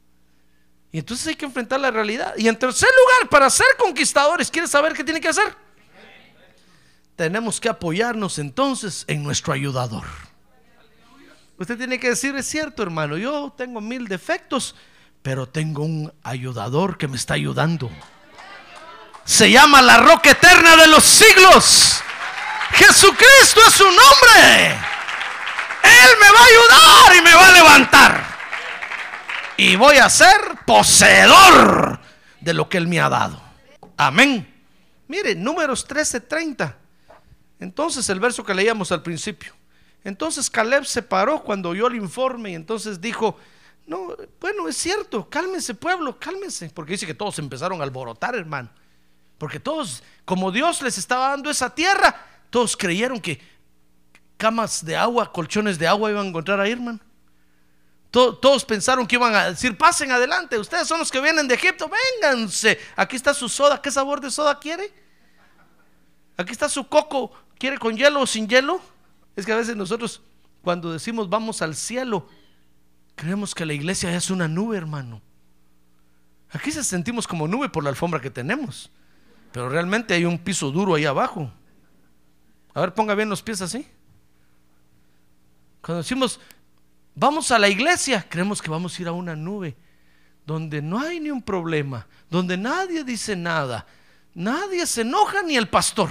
Y entonces hay que enfrentar la realidad. Y en tercer lugar, para ser conquistadores, ¿quiere saber qué tiene que hacer? Tenemos que apoyarnos entonces en nuestro ayudador. Usted tiene que decir, es cierto hermano, yo tengo mil defectos, pero tengo un ayudador que me está ayudando. Se llama la roca eterna de los siglos. Jesucristo es su nombre. Él me va a ayudar y me va a levantar. Y voy a ser poseedor de lo que Él me ha dado. Amén. Mire, números 13:30. Entonces el verso que leíamos al principio. Entonces Caleb se paró cuando oyó el informe y entonces dijo, no, bueno, es cierto, cálmense pueblo, cálmense, porque dice que todos empezaron a alborotar, hermano. Porque todos, como Dios les estaba dando esa tierra, todos creyeron que camas de agua, colchones de agua iban a encontrar ahí, hermano. Todos pensaron que iban a decir, pasen adelante, ustedes son los que vienen de Egipto, vénganse. Aquí está su soda, ¿qué sabor de soda quiere? Aquí está su coco, ¿quiere con hielo o sin hielo? Es que a veces nosotros cuando decimos vamos al cielo, creemos que la iglesia es una nube, hermano. Aquí se sentimos como nube por la alfombra que tenemos, pero realmente hay un piso duro ahí abajo. A ver, ponga bien los pies así. Cuando decimos vamos a la iglesia, creemos que vamos a ir a una nube donde no hay ni un problema, donde nadie dice nada, nadie se enoja ni el pastor.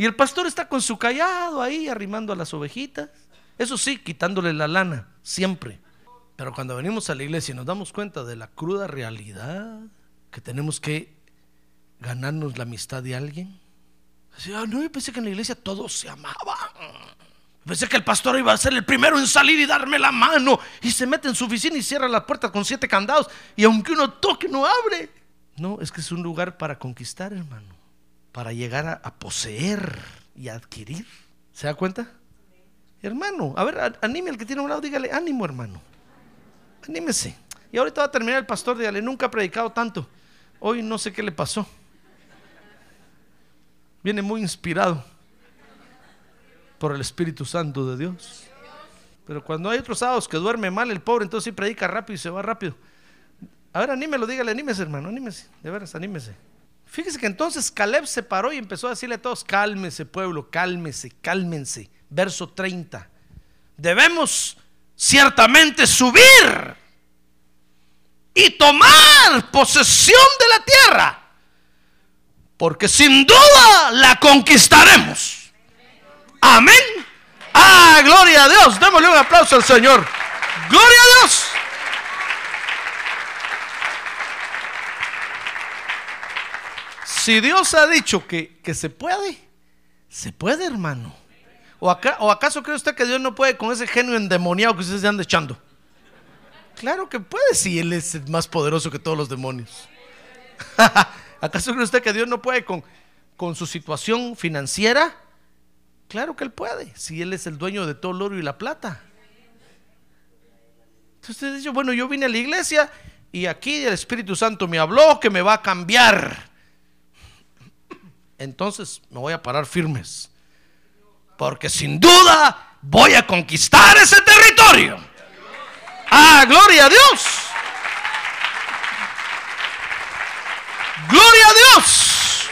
Y el pastor está con su callado ahí arrimando a las ovejitas. Eso sí, quitándole la lana, siempre. Pero cuando venimos a la iglesia y nos damos cuenta de la cruda realidad, que tenemos que ganarnos la amistad de alguien. Decía, no, yo pensé que en la iglesia todos se amaban. Pensé que el pastor iba a ser el primero en salir y darme la mano. Y se mete en su oficina y cierra la puerta con siete candados. Y aunque uno toque, no abre. No, es que es un lugar para conquistar, hermano para llegar a, poseer y adquirir. ¿Se da cuenta? Hermano, a ver, anime al que tiene un lado, dígale, ánimo hermano. Anímese. Y ahorita va a terminar el pastor, dígale, nunca ha predicado tanto. Hoy no sé qué le pasó. Viene muy inspirado por el Espíritu Santo de Dios. Pero cuando hay otros sábados que duerme mal el pobre, entonces sí predica rápido y se va rápido. A ver, anímelo, dígale, anímese, hermano, anímese, de veras, anímese. Fíjese que entonces Caleb se paró y empezó a decirle a todos, cálmese pueblo, cálmese, cálmense. Verso 30. Debemos ciertamente subir y tomar posesión de la tierra, porque sin duda la conquistaremos. Amén. Ah, gloria a Dios. Démosle un aplauso al Señor. Gloria a Dios. Si Dios ha dicho que, que se puede, se puede, hermano. ¿O, acá, ¿O acaso cree usted que Dios no puede con ese genio endemoniado que ustedes se anda echando? Claro que puede si Él es más poderoso que todos los demonios. ¿Acaso cree usted que Dios no puede con, con su situación financiera? Claro que Él puede, si Él es el dueño de todo el oro y la plata. Entonces usted dice, bueno, yo vine a la iglesia y aquí el Espíritu Santo me habló que me va a cambiar. Entonces me voy a parar firmes. Porque sin duda voy a conquistar ese territorio. Ah, gloria a Dios. Gloria a Dios.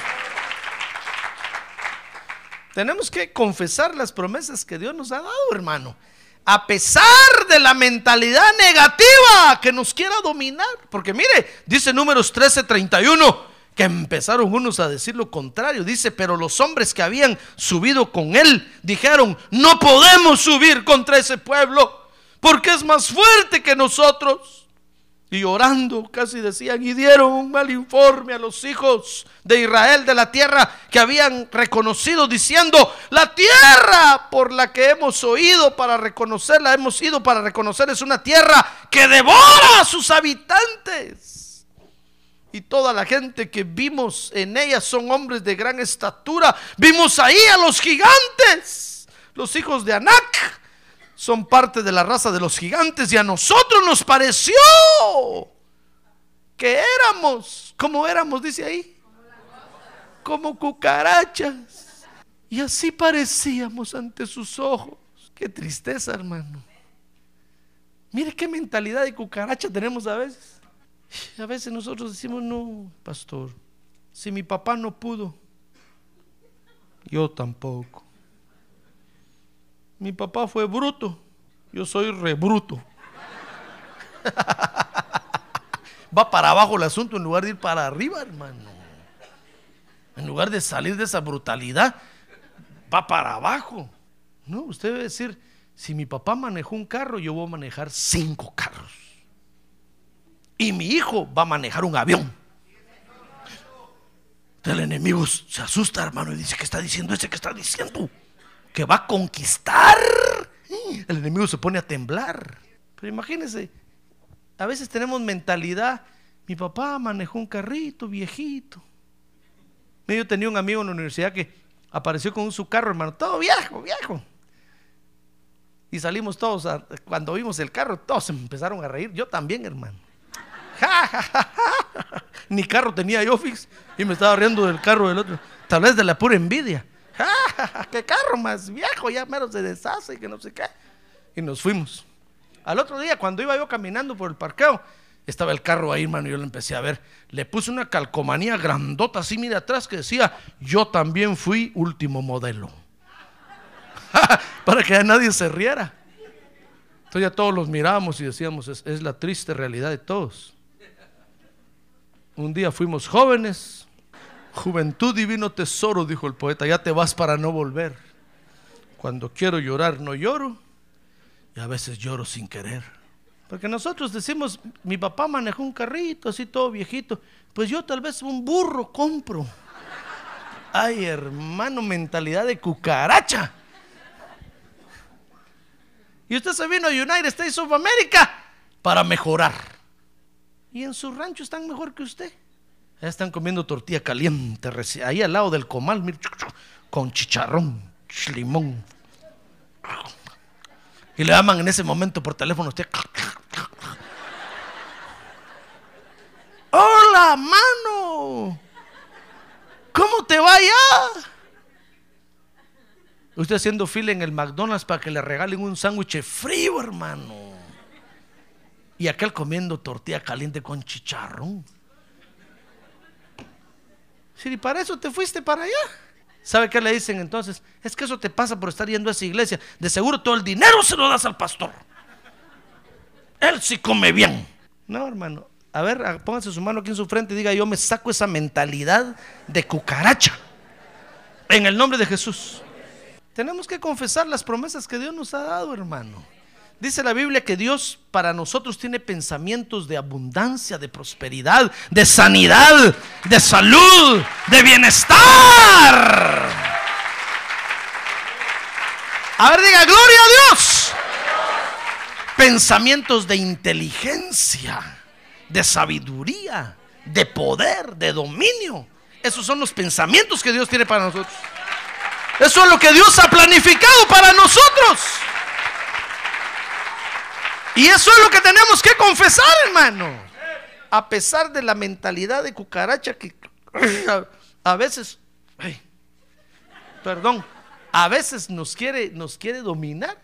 Tenemos que confesar las promesas que Dios nos ha dado, hermano. A pesar de la mentalidad negativa que nos quiera dominar. Porque mire, dice números 13:31 que empezaron unos a decir lo contrario. Dice, pero los hombres que habían subido con él dijeron, no podemos subir contra ese pueblo porque es más fuerte que nosotros. Y orando casi decían, y dieron un mal informe a los hijos de Israel de la tierra que habían reconocido, diciendo, la tierra por la que hemos oído para reconocerla, hemos ido para reconocer, es una tierra que devora a sus habitantes y toda la gente que vimos en ella son hombres de gran estatura. Vimos ahí a los gigantes, los hijos de Anac. Son parte de la raza de los gigantes y a nosotros nos pareció que éramos, como éramos, dice ahí, como cucarachas. Y así parecíamos ante sus ojos. Qué tristeza, hermano. Mire qué mentalidad de cucaracha tenemos a veces. A veces nosotros decimos, no, pastor, si mi papá no pudo, yo tampoco. Mi papá fue bruto, yo soy rebruto. Va para abajo el asunto en lugar de ir para arriba, hermano. En lugar de salir de esa brutalidad, va para abajo. No, usted debe decir, si mi papá manejó un carro, yo voy a manejar cinco carros y mi hijo va a manejar un avión. El enemigo se asusta, hermano, y dice, ¿qué está diciendo ese que está diciendo? Que va a conquistar. El enemigo se pone a temblar. Pero imagínense, a veces tenemos mentalidad, mi papá manejó un carrito viejito. Yo tenía un amigo en la universidad que apareció con su carro, hermano, todo viejo, viejo. Y salimos todos, cuando vimos el carro, todos empezaron a reír. Yo también, hermano. Ni carro tenía yo, fix. Y me estaba riendo del carro del otro. Tal vez de la pura envidia. ¡Qué carro más viejo! Ya mero se deshace y que no sé qué. Y nos fuimos. Al otro día, cuando iba yo caminando por el parqueo, estaba el carro ahí, hermano, y yo lo empecé a ver. Le puse una calcomanía grandota así, mira atrás, que decía, yo también fui último modelo. Para que a nadie se riera. Entonces ya todos los mirábamos y decíamos, es la triste realidad de todos. Un día fuimos jóvenes, juventud divino tesoro, dijo el poeta, ya te vas para no volver. Cuando quiero llorar no lloro y a veces lloro sin querer. Porque nosotros decimos, mi papá manejó un carrito así todo viejito, pues yo tal vez un burro compro. Ay, hermano, mentalidad de cucaracha. Y usted se vino a United States of America para mejorar. Y en su rancho están mejor que usted. Ya están comiendo tortilla caliente, ahí al lado del comal, con chicharrón, limón. Y le llaman en ese momento por teléfono usted. Hola, mano. ¿Cómo te va ya? Usted haciendo fila en el McDonald's para que le regalen un sándwich frío, hermano. Y aquel comiendo tortilla caliente con chicharrón. Si para eso te fuiste para allá. ¿Sabe qué le dicen entonces? Es que eso te pasa por estar yendo a esa iglesia. De seguro todo el dinero se lo das al pastor. Él sí come bien. No, hermano. A ver, póngase su mano aquí en su frente y diga, yo me saco esa mentalidad de cucaracha. En el nombre de Jesús. Tenemos que confesar las promesas que Dios nos ha dado, hermano. Dice la Biblia que Dios para nosotros tiene pensamientos de abundancia, de prosperidad, de sanidad, de salud, de bienestar. A ver, diga, gloria a Dios. Pensamientos de inteligencia, de sabiduría, de poder, de dominio. Esos son los pensamientos que Dios tiene para nosotros. Eso es lo que Dios ha planificado para nosotros. Y eso es lo que tenemos que confesar, hermano. A pesar de la mentalidad de cucaracha que a, veces, perdón, a veces nos quiere, nos quiere dominar.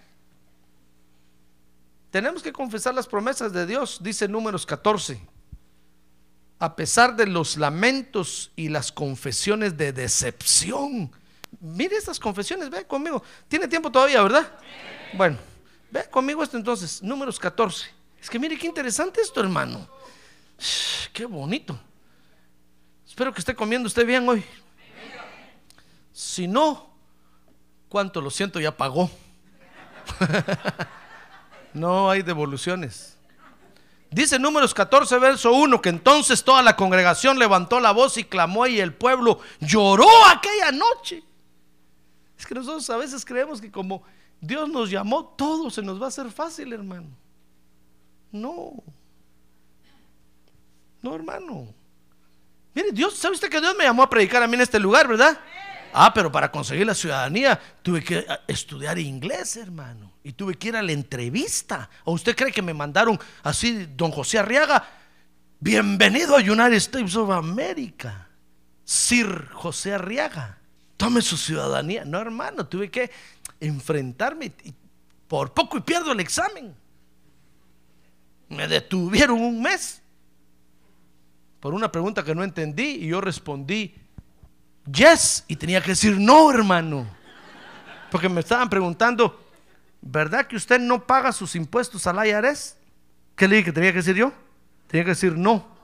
Tenemos que confesar las promesas de Dios, dice números 14. A pesar de los lamentos y las confesiones de decepción. Mire estas confesiones, ve conmigo. Tiene tiempo todavía, ¿verdad? Bueno. Ve conmigo esto entonces, números 14. Es que mire qué interesante esto, hermano. Qué bonito. Espero que esté comiendo usted bien hoy. Si no, cuánto lo siento, ya pagó. no hay devoluciones. Dice números 14, verso 1, que entonces toda la congregación levantó la voz y clamó y el pueblo lloró aquella noche. Es que nosotros a veces creemos que como Dios nos llamó, todo se nos va a hacer fácil, hermano. No. No, hermano. Mire, Dios, ¿sabe usted que Dios me llamó a predicar a mí en este lugar, verdad? Ah, pero para conseguir la ciudadanía tuve que eh, estudiar inglés, hermano. Y tuve que ir a la entrevista. ¿O usted cree que me mandaron así, don José Arriaga? Bienvenido a United States of America. Sir José Arriaga. Tome su ciudadanía. No, hermano, tuve que enfrentarme y por poco y pierdo el examen. Me detuvieron un mes por una pregunta que no entendí y yo respondí yes y tenía que decir no, hermano. Porque me estaban preguntando, ¿verdad que usted no paga sus impuestos al IRS? ¿Qué le dije que tenía que decir yo? Tenía que decir no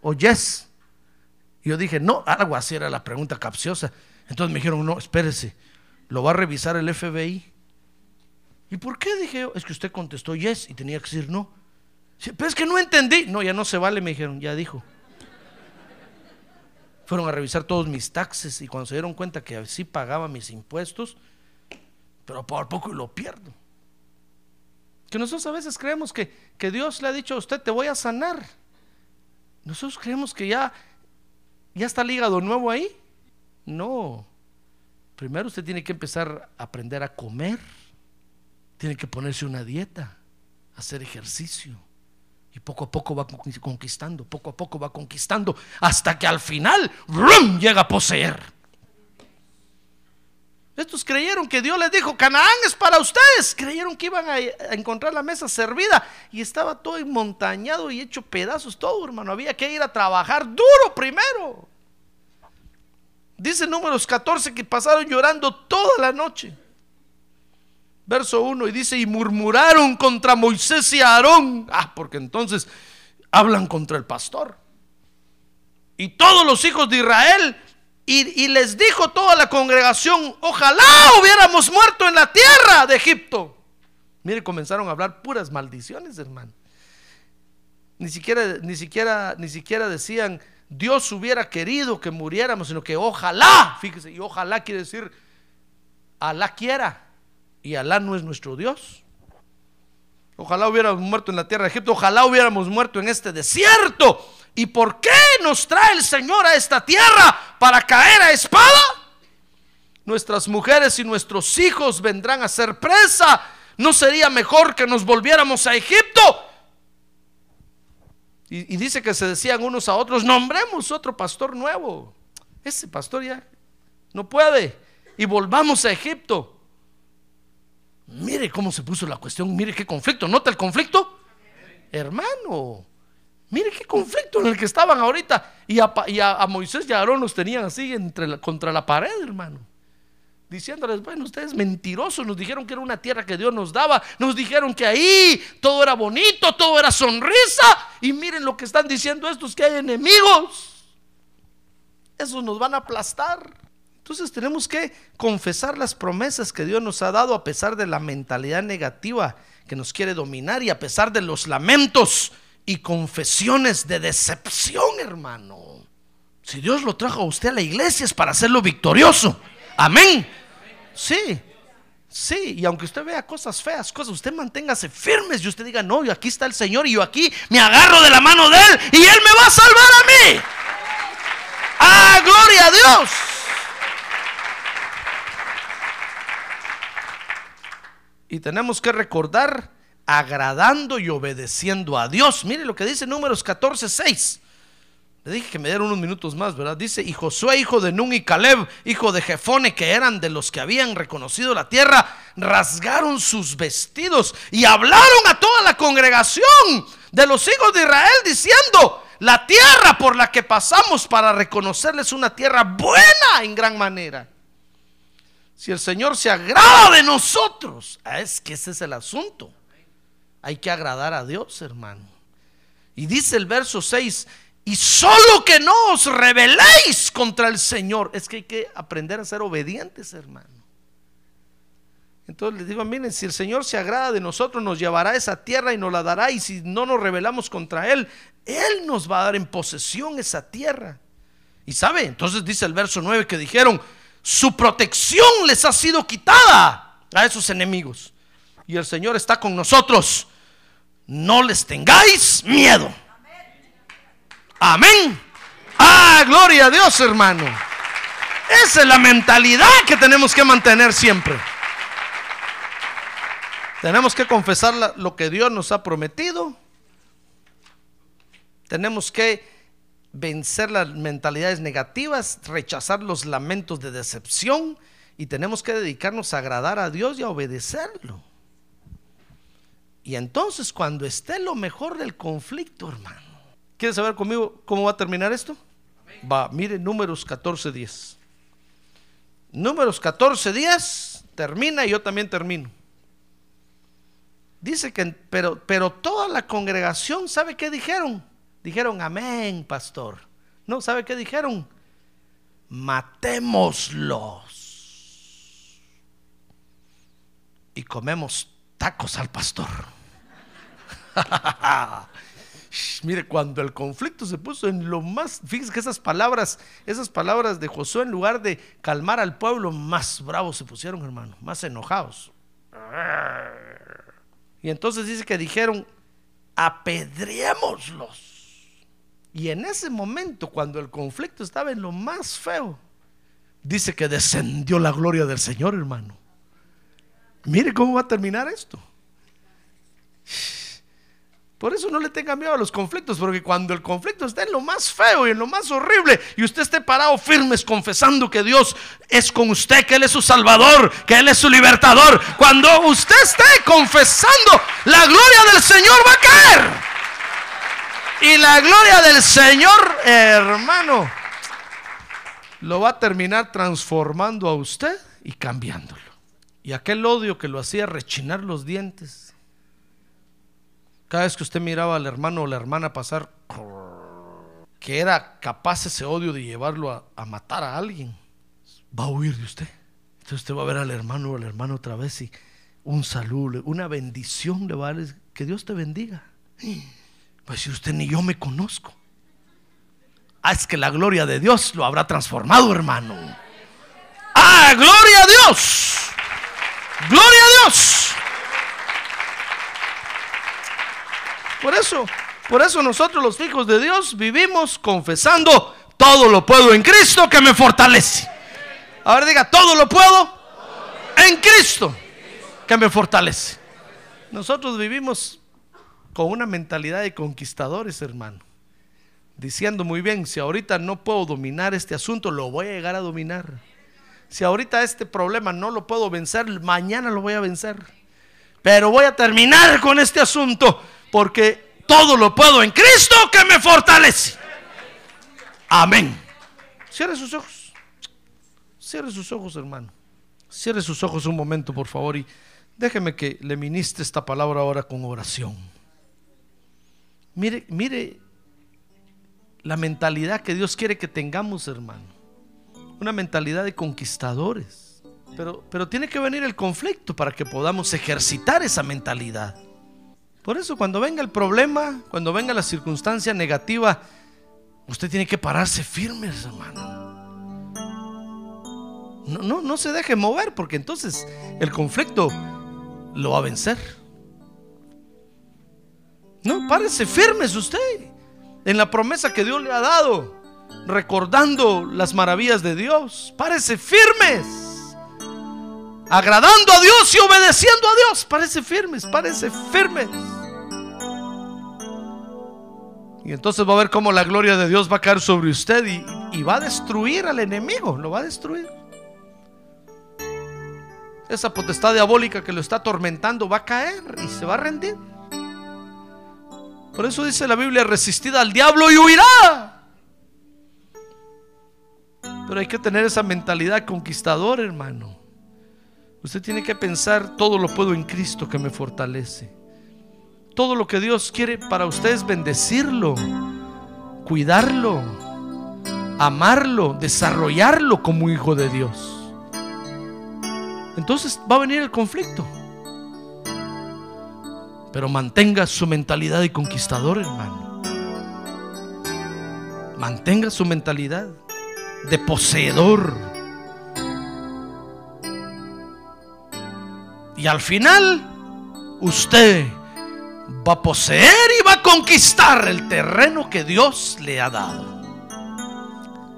o yes. Y yo dije, no, algo así era la pregunta capciosa. Entonces me dijeron, no, espérese, lo va a revisar el FBI. ¿Y por qué? Dije es que usted contestó yes y tenía que decir no. Pero es que no entendí. No, ya no se vale, me dijeron, ya dijo. Fueron a revisar todos mis taxes y cuando se dieron cuenta que sí pagaba mis impuestos, pero por poco lo pierdo. Que nosotros a veces creemos que, que Dios le ha dicho a usted, te voy a sanar. Nosotros creemos que ya, ya está el hígado nuevo ahí. No, primero usted tiene que empezar a aprender a comer, tiene que ponerse una dieta, hacer ejercicio. Y poco a poco va conquistando, poco a poco va conquistando, hasta que al final llega a poseer. Estos creyeron que Dios les dijo, Canaán es para ustedes. Creyeron que iban a, encontrar la mesa servida y estaba todo montañado y hecho pedazos todo, hermano. Había que ir a trabajar duro primero. Dice números 14 que pasaron llorando toda la noche. Verso 1 y dice, y murmuraron contra Moisés y Aarón. Ah, porque entonces hablan contra el pastor. Y todos los hijos de Israel. Y, y les dijo toda la congregación, ojalá hubiéramos muerto en la tierra de Egipto. Mire, comenzaron a hablar puras maldiciones, hermano. Ni siquiera, ni siquiera, ni siquiera decían, Dios hubiera querido que muriéramos, sino que ojalá, fíjese, y ojalá quiere decir, Alá quiera, y Alá no es nuestro Dios. Ojalá hubiéramos muerto en la tierra de Egipto, ojalá hubiéramos muerto en este desierto. ¿Y por qué nos trae el Señor a esta tierra para caer a espada? Nuestras mujeres y nuestros hijos vendrán a ser presa. ¿No sería mejor que nos volviéramos a Egipto? Y, dice que se decían unos a otros, nombremos otro pastor nuevo. Ese pastor ya no puede. Y volvamos a Egipto. Mire cómo se puso la cuestión, mire qué conflicto. ¿Nota el conflicto? Hermano, mire qué conflicto en el que estaban ahorita. Y a, a- Moisés y a Aarón los tenían así entre contra la pared, hermano. Diciéndoles, bueno, ustedes mentirosos, nos dijeron que era una tierra que Dios nos daba, nos dijeron que ahí todo era bonito, todo era sonrisa. Y miren lo que están diciendo estos, que hay enemigos. Esos nos van a aplastar. Entonces tenemos que confesar las promesas que Dios nos ha dado a pesar de la mentalidad negativa que nos quiere dominar y a pesar de los lamentos y confesiones de decepción, hermano. Si Dios lo trajo a usted a la iglesia es para hacerlo victorioso. Amén. Sí. Sí, y aunque usted vea cosas feas, cosas, usted manténgase firmes y usted diga, no, yo aquí está el Señor y yo aquí me agarro de la mano de Él y Él me va a salvar a mí. ¡Ah, gloria a Dios! Y tenemos que recordar agradando y obedeciendo a Dios. Mire lo que dice Números 14, 6. Le dije que me dieran unos minutos más, ¿verdad? Dice, y Josué, hijo de Nun y Caleb, hijo de Jefone, que eran de los que habían reconocido la tierra, rasgaron sus vestidos y hablaron a toda la congregación de los hijos de Israel diciendo, la tierra por la que pasamos para reconocerles una tierra buena en gran manera. Si el Señor se agrada de nosotros, ah, es que ese es el asunto. Hay que agradar a Dios, hermano. Y dice el verso 6, y solo que no os rebeléis contra el Señor. Es que hay que aprender a ser obedientes, hermano. Entonces les digo, miren, si el Señor se agrada de nosotros, nos llevará a esa tierra y nos la dará. Y si no nos rebelamos contra Él, Él nos va a dar en posesión esa tierra. Y sabe, entonces dice el verso 9 que dijeron, su protección les ha sido quitada a esos enemigos. Y el Señor está con nosotros. No les tengáis miedo. Amén. Ah, gloria a Dios, hermano. Esa es la mentalidad que tenemos que mantener siempre. Tenemos que confesar lo que Dios nos ha prometido. Tenemos que vencer las mentalidades negativas, rechazar los lamentos de decepción y tenemos que dedicarnos a agradar a Dios y a obedecerlo. Y entonces cuando esté lo mejor del conflicto, hermano. ¿Quieres saber conmigo cómo va a terminar esto? Va, mire números 14:10. Números 14:10 termina y yo también termino. Dice que, pero, pero toda la congregación, ¿sabe qué dijeron? Dijeron, amén, pastor. No, ¿sabe qué dijeron? Matémoslos. Y comemos tacos al pastor. Mire, cuando el conflicto se puso en lo más, fíjese que esas palabras, esas palabras de Josué, en lugar de calmar al pueblo, más bravos se pusieron, hermano, más enojados. Y entonces dice que dijeron, apedreémoslos. Y en ese momento, cuando el conflicto estaba en lo más feo, dice que descendió la gloria del Señor, hermano. Mire cómo va a terminar esto. Por eso no le tenga miedo a los conflictos, porque cuando el conflicto está en lo más feo y en lo más horrible, y usted esté parado firmes confesando que Dios es con usted, que Él es su salvador, que Él es su libertador, cuando usted esté confesando, la gloria del Señor va a caer. Y la gloria del Señor, hermano, lo va a terminar transformando a usted y cambiándolo. Y aquel odio que lo hacía rechinar los dientes, cada vez que usted miraba al hermano o la hermana pasar, que era capaz ese odio de llevarlo a, matar a alguien, va a huir de usted. Entonces usted va a ver al hermano o la hermana otra vez y un saludo, una bendición le va a dar, que Dios te bendiga. A decir usted, ni yo me conozco. Ah, es que la gloria de Dios lo habrá transformado, hermano. Ah, gloria a Dios. Gloria a Dios. Por eso, por eso nosotros los hijos de Dios vivimos confesando, todo lo puedo en Cristo que me fortalece. A ver, diga, todo lo puedo en Cristo que me fortalece. Nosotros vivimos con una mentalidad de conquistadores, hermano. Diciendo muy bien, si ahorita no puedo dominar este asunto, lo voy a llegar a dominar. Si ahorita este problema no lo puedo vencer, mañana lo voy a vencer. Pero voy a terminar con este asunto porque todo lo puedo en Cristo que me fortalece. Amén. Cierre sus ojos. Cierre sus ojos, hermano. Cierre sus ojos un momento, por favor, y déjeme que le ministre esta palabra ahora con oración. Mire, mire la mentalidad que Dios quiere que tengamos, hermano. Una mentalidad de conquistadores. Pero, pero tiene que venir el conflicto para que podamos ejercitar esa mentalidad. Por eso cuando venga el problema, cuando venga la circunstancia negativa, usted tiene que pararse firme, hermano. No, no, no se deje mover porque entonces el conflicto lo va a vencer. No, párese firmes usted en la promesa que Dios le ha dado, recordando las maravillas de Dios. Párese firmes, agradando a Dios y obedeciendo a Dios. Párese firmes, párese firmes. Y entonces va a ver cómo la gloria de Dios va a caer sobre usted y, va a destruir al enemigo, lo va a destruir. Esa potestad diabólica que lo está atormentando va a caer y se va a rendir. Por eso dice la Biblia, resistida al diablo y huirá. Pero hay que tener esa mentalidad conquistadora, hermano. Usted tiene que pensar, todo lo puedo en Cristo que me fortalece. Todo lo que Dios quiere para usted es bendecirlo, cuidarlo, amarlo, desarrollarlo como hijo de Dios. Entonces va a venir el conflicto. Pero mantenga su mentalidad de conquistador, hermano. Mantenga su mentalidad de poseedor. Y al final, usted va a poseer y va a conquistar el terreno que Dios le ha dado.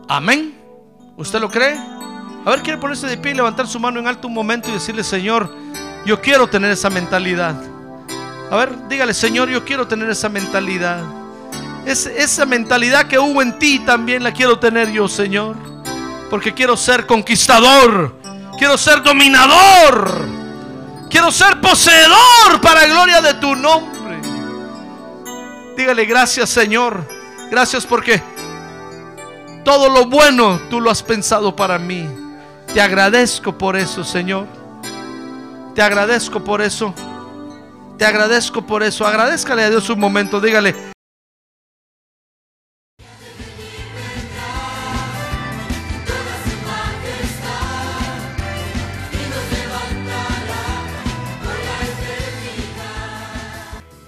Amén. ¿Usted lo cree? A ver, quiere ponerse de pie y levantar su mano en alto un momento y decirle, Señor, yo quiero tener esa mentalidad. A ver, dígale, Señor, yo quiero tener esa mentalidad. Es, esa mentalidad que hubo en ti también la quiero tener yo, Señor. Porque quiero ser conquistador. Quiero ser dominador. Quiero ser poseedor para gloria de tu nombre. Dígale, gracias, Señor. Gracias porque todo lo bueno tú lo has pensado para mí. Te agradezco por eso, Señor. Te agradezco por eso. Te agradezco por eso. Agradezcale a Dios un momento. Dígale.